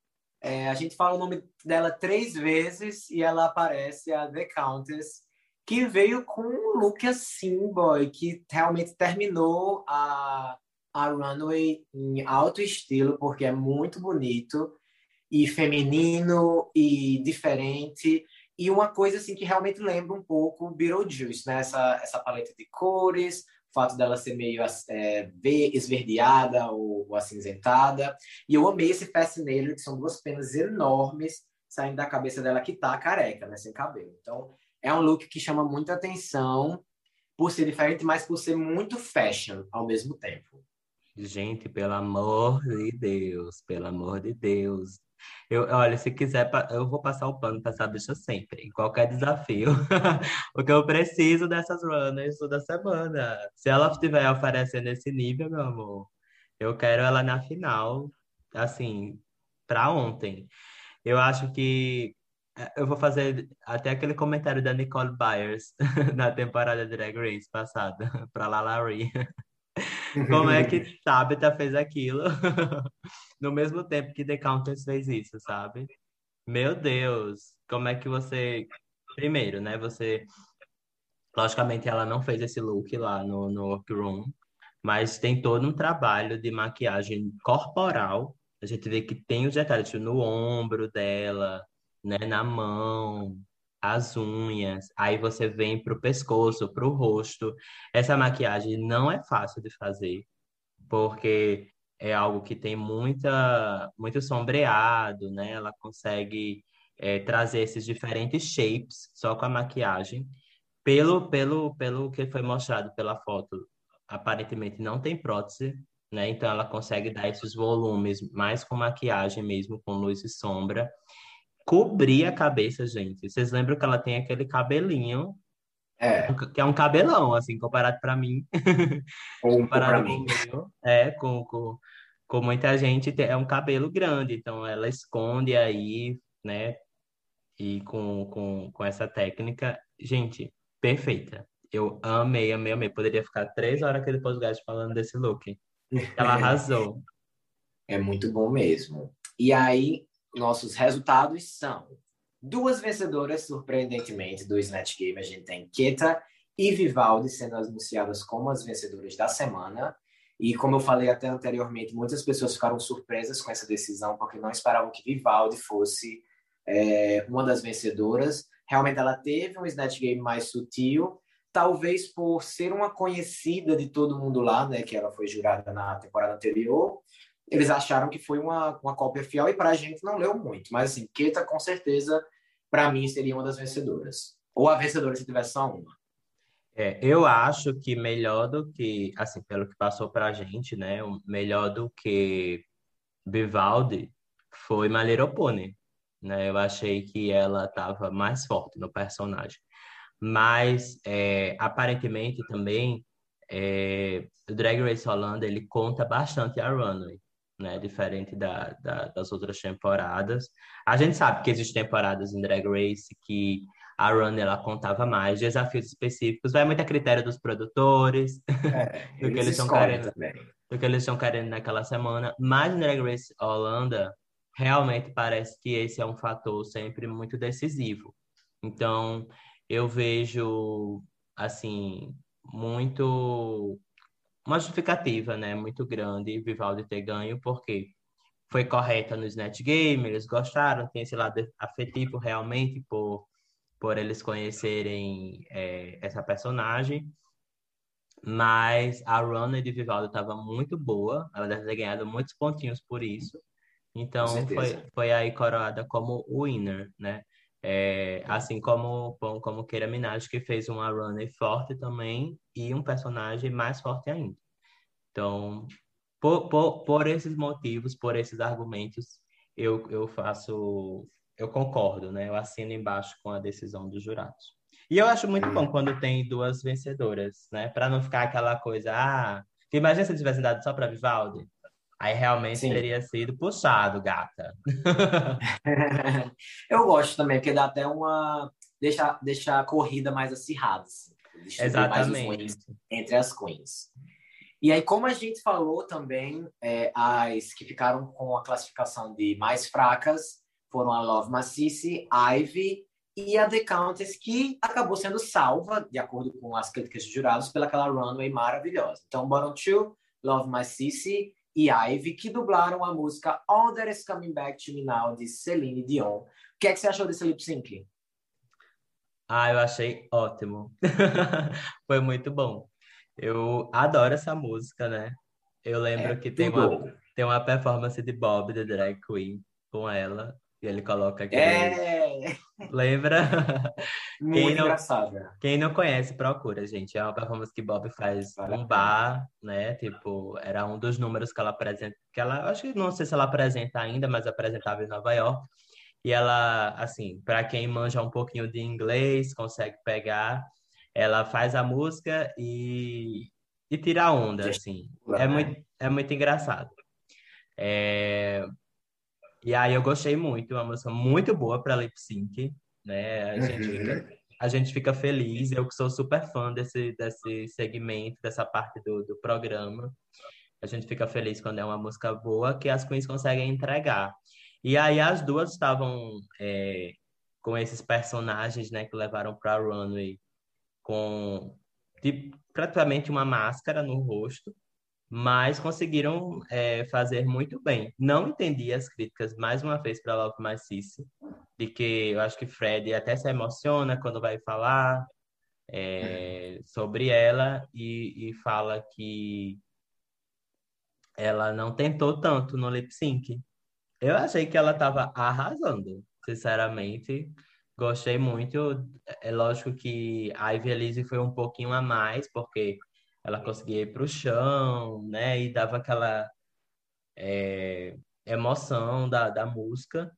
é, a gente fala o nome dela três vezes e ela aparece a The Countess que veio com um look assim, boy, que realmente terminou a, a runway em alto estilo, porque é muito bonito e feminino e diferente. E uma coisa assim que realmente lembra um pouco Beetlejuice, né? Essa, essa paleta de cores, o fato dela ser meio é, esverdeada ou, ou acinzentada. E eu amei esse fascinator, que são duas penas enormes saindo da cabeça dela que tá careca, né? Sem cabelo. Então, é um look que chama muita atenção por ser diferente, mas por ser muito fashion ao mesmo tempo. Gente, pelo amor de Deus, pelo amor de Deus. Eu, olha, se quiser, eu vou passar o pano para essa bicha sempre, em qualquer desafio. Porque eu preciso dessas runners toda semana. Se ela estiver oferecendo esse nível, meu amor, eu quero ela na final, assim, para ontem. Eu acho que eu vou fazer até aquele comentário da Nicole Byers na temporada Drag Race passada, para Lalari. Como é que Tabitha fez aquilo no mesmo tempo que The Countess fez isso, sabe? Meu Deus, como é que você. Primeiro, né? Você. Logicamente, ela não fez esse look lá no, no workroom, mas tem todo um trabalho de maquiagem corporal. A gente vê que tem os detalhes tipo, no ombro dela, né, na mão, as unhas, aí você vem para o pescoço, para o rosto. Essa maquiagem não é fácil de fazer, porque é algo que tem muita, muito sombreado, né? Ela consegue é, trazer esses diferentes shapes só com a maquiagem. Pelo, pelo, pelo que foi mostrado pela foto, aparentemente não tem prótese, né? Então ela consegue dar esses volumes mais com maquiagem mesmo, com luz e sombra cobrir a cabeça, gente. Vocês lembram que ela tem aquele cabelinho é. Que é um cabelão, assim, comparado para mim. Ou comparado com mim. Meu, é, com, com, com muita gente, é um cabelo grande, então ela esconde aí, né? E com, com, com essa técnica, gente, perfeita. Eu amei, amei, amei. Poderia ficar três horas aquele podcast falando desse look. Ela arrasou. É muito bom mesmo. E aí, nossos resultados são duas vencedoras, surpreendentemente, do Snatch Game. A gente tem Keta e Vivaldi sendo anunciadas como as vencedoras da semana. E como eu falei até anteriormente, muitas pessoas ficaram surpresas com essa decisão, porque não esperavam que Vivaldi fosse é, uma das vencedoras. Realmente ela teve um Snatch Game mais sutil, talvez por ser uma conhecida de todo mundo lá, né, que ela foi jurada na temporada anterior, eles acharam que foi uma, uma cópia fiel e para a gente não leu muito. Mas, assim, Keta, com certeza, para mim, seria uma das vencedoras. Ou a vencedora se tivesse só uma. É, eu acho que melhor do que, assim, pelo que passou para a gente, né? Melhor do que Vivaldi foi Maleropone, né? Eu achei que ela estava mais forte no personagem. Mas, é, aparentemente, também é, o Drag Race Holanda ele conta bastante a runway, né? Diferente da, da, das outras temporadas. A gente sabe que existem temporadas em Drag Race que a runway ela contava mais desafios específicos, vai muito a critério dos produtores, é, do que eles estão querendo, também. do que eles estão querendo naquela semana. Mas em Drag Race Holanda realmente parece que esse é um fator sempre muito decisivo. Então, eu vejo assim muito uma justificativa, né, muito grande Vivaldi ter ganho, porque foi correta no Snatch Game, eles gostaram, tem esse lado afetivo realmente por, por eles conhecerem é, essa personagem. Mas a runner de Vivaldi estava muito boa, ela deve ter ganhado muitos pontinhos por isso. Então foi, foi aí coroada como winner, né? É, assim como, como Keira Minaj, que fez uma runner forte também e um personagem mais forte ainda. Então, por, por, por esses motivos, por esses argumentos, eu, eu faço, eu concordo, né? Eu assino embaixo com a decisão dos jurados. E eu acho muito bom quando tem duas vencedoras, né? Para não ficar aquela coisa, ah, imagina se tivesse dado só para Vivaldi. Aí realmente Sim. teria sido puxado, gata. eu gosto também, porque dá até uma. Deixa, deixa a corrida mais acirrada. Assim. Exatamente. entre as queens. E aí, como a gente falou também, é, as que ficaram com a classificação de mais fracas foram a Love Macice, Ivy e a The Countess, que acabou sendo salva, de acordo com as críticas de jurados, pelaquela runway maravilhosa. Então, bottom two, Love Macice e Ivy, que dublaram a música All That Is Coming Back to Me Now, de Celine Dion. O que é que você achou desse lip sync? Ah, eu achei ótimo. Foi muito bom. Eu adoro essa música, né? Eu lembro é, que tem uma, tem uma performance de Bob, The Drag Queen, com ela. E ele coloca aqui. É! Lembra? Muito quem não, engraçada. Quem não conhece, procura, gente. É uma performance que Bob faz num bar, né? Tipo, era um dos números que ela apresenta. Que ela, acho que não sei se ela apresenta ainda, mas apresentava em Nova York. E ela, assim, para quem manja um pouquinho de inglês, consegue pegar. Ela faz a música e, e tira a onda, assim. É muito, é muito engraçado. É, e aí eu gostei muito, uma música muito boa para lip sync, né? A gente, uhum. fica, a gente fica feliz, eu que sou super fã desse, desse segmento, dessa parte do, do programa. A gente fica feliz quando é uma música boa que as queens conseguem entregar. E aí as duas estavam é, com esses personagens, né, que levaram para runway com tipo, praticamente uma máscara no rosto mas conseguiram é, fazer muito bem. Não entendi as críticas, mais uma vez, para Love My Cici, de que eu acho que Fred até se emociona quando vai falar é, sobre ela e, e fala que ela não tentou tanto no lip sync. Eu achei que ela estava arrasando, sinceramente. Gostei muito. É lógico que a Ivy Elise foi um pouquinho a mais, porque ela conseguia ir para o chão, né? E dava aquela é, emoção da, da música.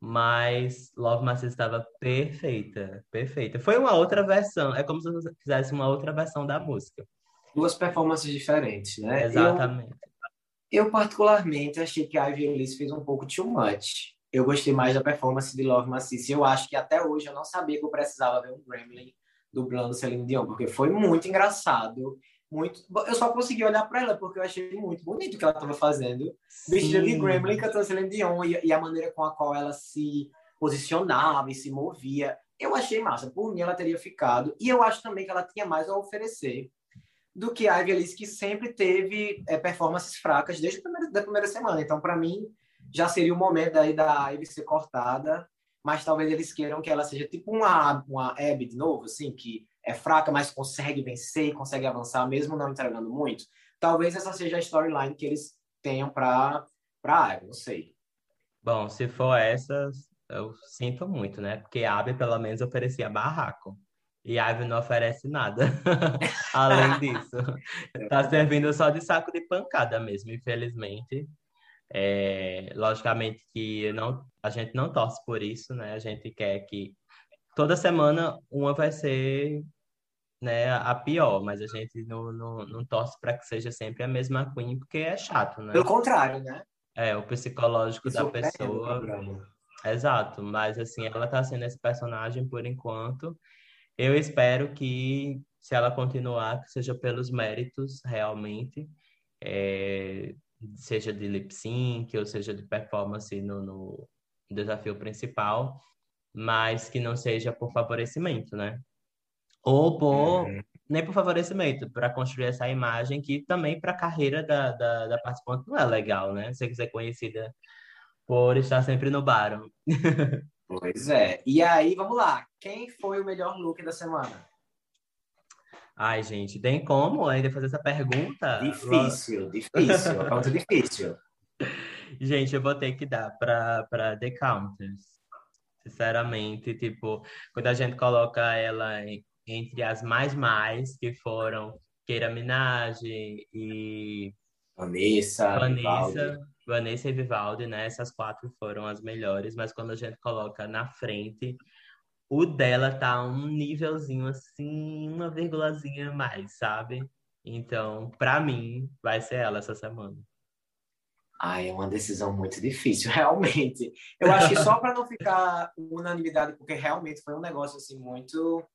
Mas Love Massive estava perfeita, perfeita. Foi uma outra versão, é como se você fizesse uma outra versão da música. Duas performances diferentes, né? Exatamente. Eu, eu particularmente achei que a Ivy Elise fez um pouco too much. Eu gostei mais da performance de Love Macice. Eu acho que até hoje eu não sabia que eu precisava ver um Gremlin dublando Celine Dion, porque foi muito engraçado muito. Eu só consegui olhar para ela porque eu achei muito bonito o que ela estava fazendo. Vestida de Gremlin cantando Celine Dion e, e, a maneira com a qual ela se posicionava e se movia. Eu achei massa. Por mim, ela teria ficado. E eu acho também que ela tinha mais a oferecer do que a Ivy Alice, que sempre teve é, performances fracas desde a primeira, da primeira semana. Então, para mim, já seria o momento daí da Ivy ser cortada. Mas talvez eles queiram que ela seja tipo uma, uma Abby de novo, assim, que é fraca, mas consegue vencer, consegue avançar, mesmo não entregando muito. Talvez essa seja a storyline que eles tenham para para Abby, não sei. Bom, se for essa, eu sinto muito, né? Porque a Abby pelo menos oferecia barraco. E a Abby não oferece nada. Além disso, tá servindo só de saco de pancada mesmo, infelizmente. É, logicamente que não, a gente não torce por isso, né? A gente quer que toda semana uma vai ser né, a pior, mas a gente não, não, não torce para que seja sempre a mesma Queen, porque é chato, né? Pelo contrário, né? É, o psicológico Isso da é pessoa. programa. Exato, mas assim, ela tá sendo esse personagem por enquanto. Eu espero que, se ela continuar, que seja pelos méritos realmente, é, seja de lip sync ou seja de performance no, no desafio principal, mas que não seja por favorecimento, né? Ou por, Uhum. nem por favorecimento, para construir essa imagem que também para a carreira da, da, da participante não é legal, né? Se você quiser conhecida por estar sempre no bar. Pois é. E aí, vamos lá. Quem foi o melhor look da semana? Ai, gente, tem como ainda fazer essa pergunta? Difícil, difícil. Uma pergunta difícil. Gente, eu vou ter que dar para para The Countess. Sinceramente, tipo, quando a gente coloca ela em- entre as mais mais, que foram Keira Minaj e Vanessa, Vivaldi. Vanessa, Vanessa e Vivaldi, né? Essas quatro foram as melhores, mas quando a gente coloca na frente, o dela tá um nívelzinho assim, uma vírgulazinha a mais, sabe? Então, pra mim, vai ser ela essa semana. Ai, é uma decisão muito difícil, realmente. Eu acho que só para não ficar unanimidade, porque realmente foi um negócio assim muito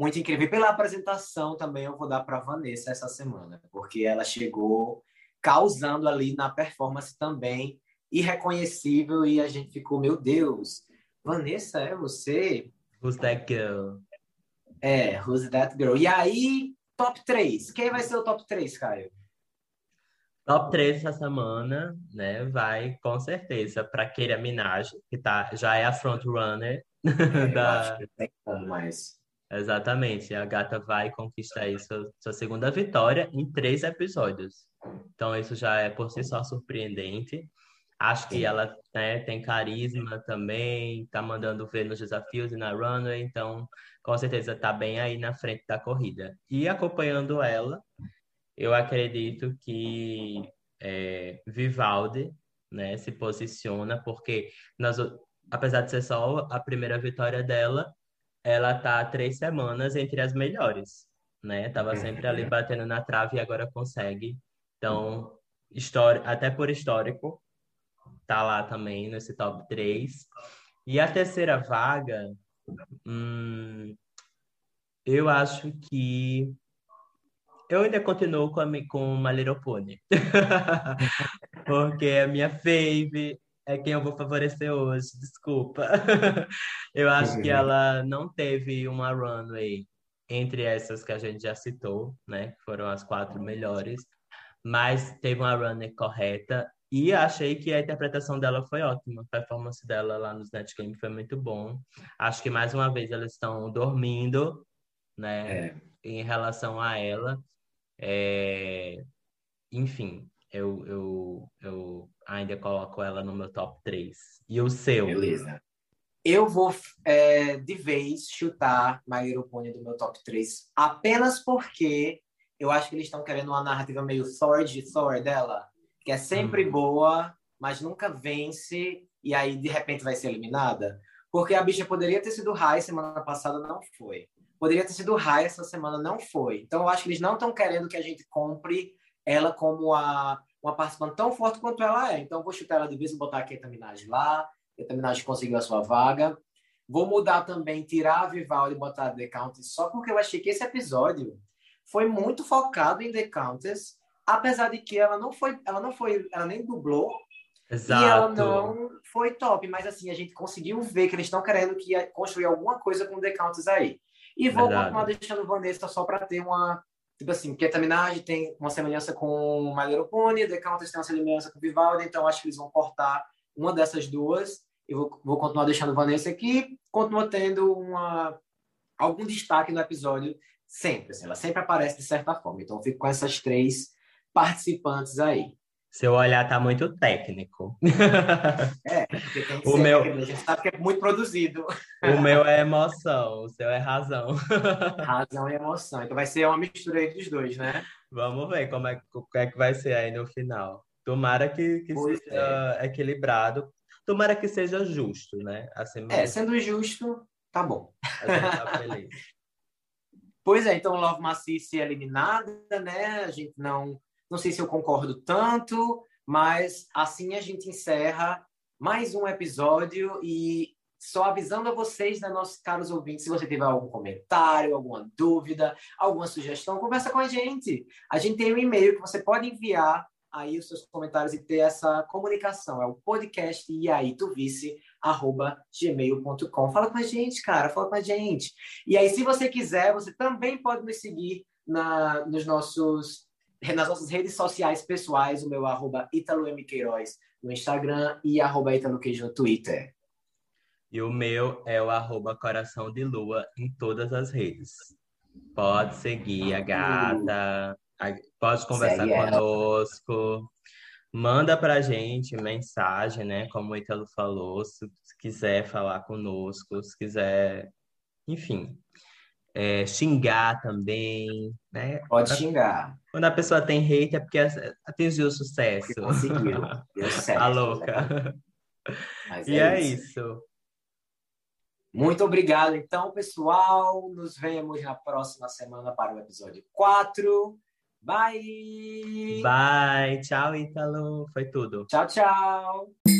muito incrível. E pela apresentação também eu vou dar para Vanessa essa semana, porque ela chegou causando ali na performance também irreconhecível e a gente ficou, meu Deus, Vanessa, é você? Who's that girl? É, who's that girl? E aí, top 3. Quem vai ser o top 3, Caio? Top 3 essa semana, né? Vai com certeza para Keira Minaj, que tá, já é a frontrunner É, da, acho que tem como mais. Exatamente, a gata vai conquistar aí sua, sua segunda vitória em três episódios. Então, isso já é por si só surpreendente. Acho que ela né, tem carisma também, tá mandando ver nos desafios e na runway, então com certeza tá bem aí na frente da corrida. E acompanhando ela, eu acredito que é, Vivaldi né, se posiciona, porque nas apesar de ser só a primeira vitória dela, ela tá há três semanas entre as melhores, né? Tava sempre ali batendo na trave e agora consegue. Então, história, até por histórico, tá lá também nesse top 3. E a terceira vaga, hum, eu acho que eu ainda continuo com a, com My Little Pony. Porque a minha fave é quem eu vou favorecer hoje, desculpa. Eu acho que ela não teve uma runway entre essas que a gente já citou, né? Que foram as quatro melhores. Mas teve uma runway correta. E achei que a interpretação dela foi ótima. A performance dela lá no Snatch Game foi muito bom. Acho que mais uma vez elas estão dormindo, né? É. Em relação a ela. É, Enfim, eu, eu, eu ainda coloco ela no meu top 3. E o seu? Beleza. Eu vou, é, de vez, chutar Little Pony do meu top 3, apenas porque eu acho que eles estão querendo uma narrativa meio Thor de Thor dela, que é sempre Hum. boa, mas nunca vence, e aí de repente vai ser eliminada. Porque a bicha poderia ter sido high semana passada, não foi. Poderia ter sido high essa semana, não foi. Então eu acho que eles não estão querendo que a gente compre ela como a, uma participante tão forte quanto ela é. Então vou chutar ela de vez e botar a Keita Minaj lá. Keita Minaj conseguiu a sua vaga. Vou mudar também, tirar a Vivaldi e botar a The Countess, só porque eu achei que esse episódio foi muito focado em The Countess, apesar de que ela não foi, ela não foi, ela nem dublou e ela Exato. não foi top, mas assim, a gente conseguiu ver que eles estão querendo que ia construir alguma coisa com The Countess aí. E vou Verdade. continuar deixando Vanessa só para ter uma, tipo assim, Keta Minaj tem uma semelhança com Little Pony, The Countess tem uma semelhança com Vivaldi, então acho que eles vão cortar uma dessas duas. Eu vou, vou continuar deixando Vanessa aqui, continua tendo uma, algum destaque no episódio sempre, assim, ela sempre aparece de certa forma. Então eu fico com essas três participantes aí. Seu olhar tá muito técnico. É, porque tem que O ser, meu- a gente sabe que é muito produzido. O meu é emoção, o seu é razão. Razão e emoção. Então vai ser uma mistura aí dos dois, né? Vamos ver como é, o que é que vai ser aí no final. Tomara que, que Pois seja equilibrado. Tomara que seja justo, né? Assim É, sendo justo, tá bom. A gente tá feliz. Pois é, então Love Macice é eliminada, né? A gente não, não sei se eu concordo tanto, mas assim a gente encerra mais um episódio e só avisando a vocês, né, nossos caros ouvintes, se você tiver algum comentário, alguma dúvida, alguma sugestão, conversa com a gente. A gente tem um e-mail que você pode enviar aí os seus comentários e ter essa comunicação. É o podcast e aí tu vice arroba gmail.com. Fala com a gente, cara, fala com a gente. E aí, se você quiser, você também pode nos seguir na, nos nossos, nas nossas redes sociais pessoais, o meu arroba Italo M. Queiroz no Instagram e arroba Italo Queijo no Twitter. E o meu é o arroba Coração de Lua em todas as redes. Pode seguir a gata, pode conversar Segue conosco. Ela. Manda pra gente mensagem, né? Como o Italo falou, se quiser falar conosco, se quiser, enfim, é, xingar também, né? Pode xingar. Quando a pessoa tem hate é porque atingiu o sucesso. conseguiu. Deu certo. A louca. Mas e é, é isso. isso. Muito obrigado, então, pessoal. Nos vemos na próxima semana para o episódio 4. Bye! Bye! Tchau, Ítalo. Foi tudo. Tchau, tchau.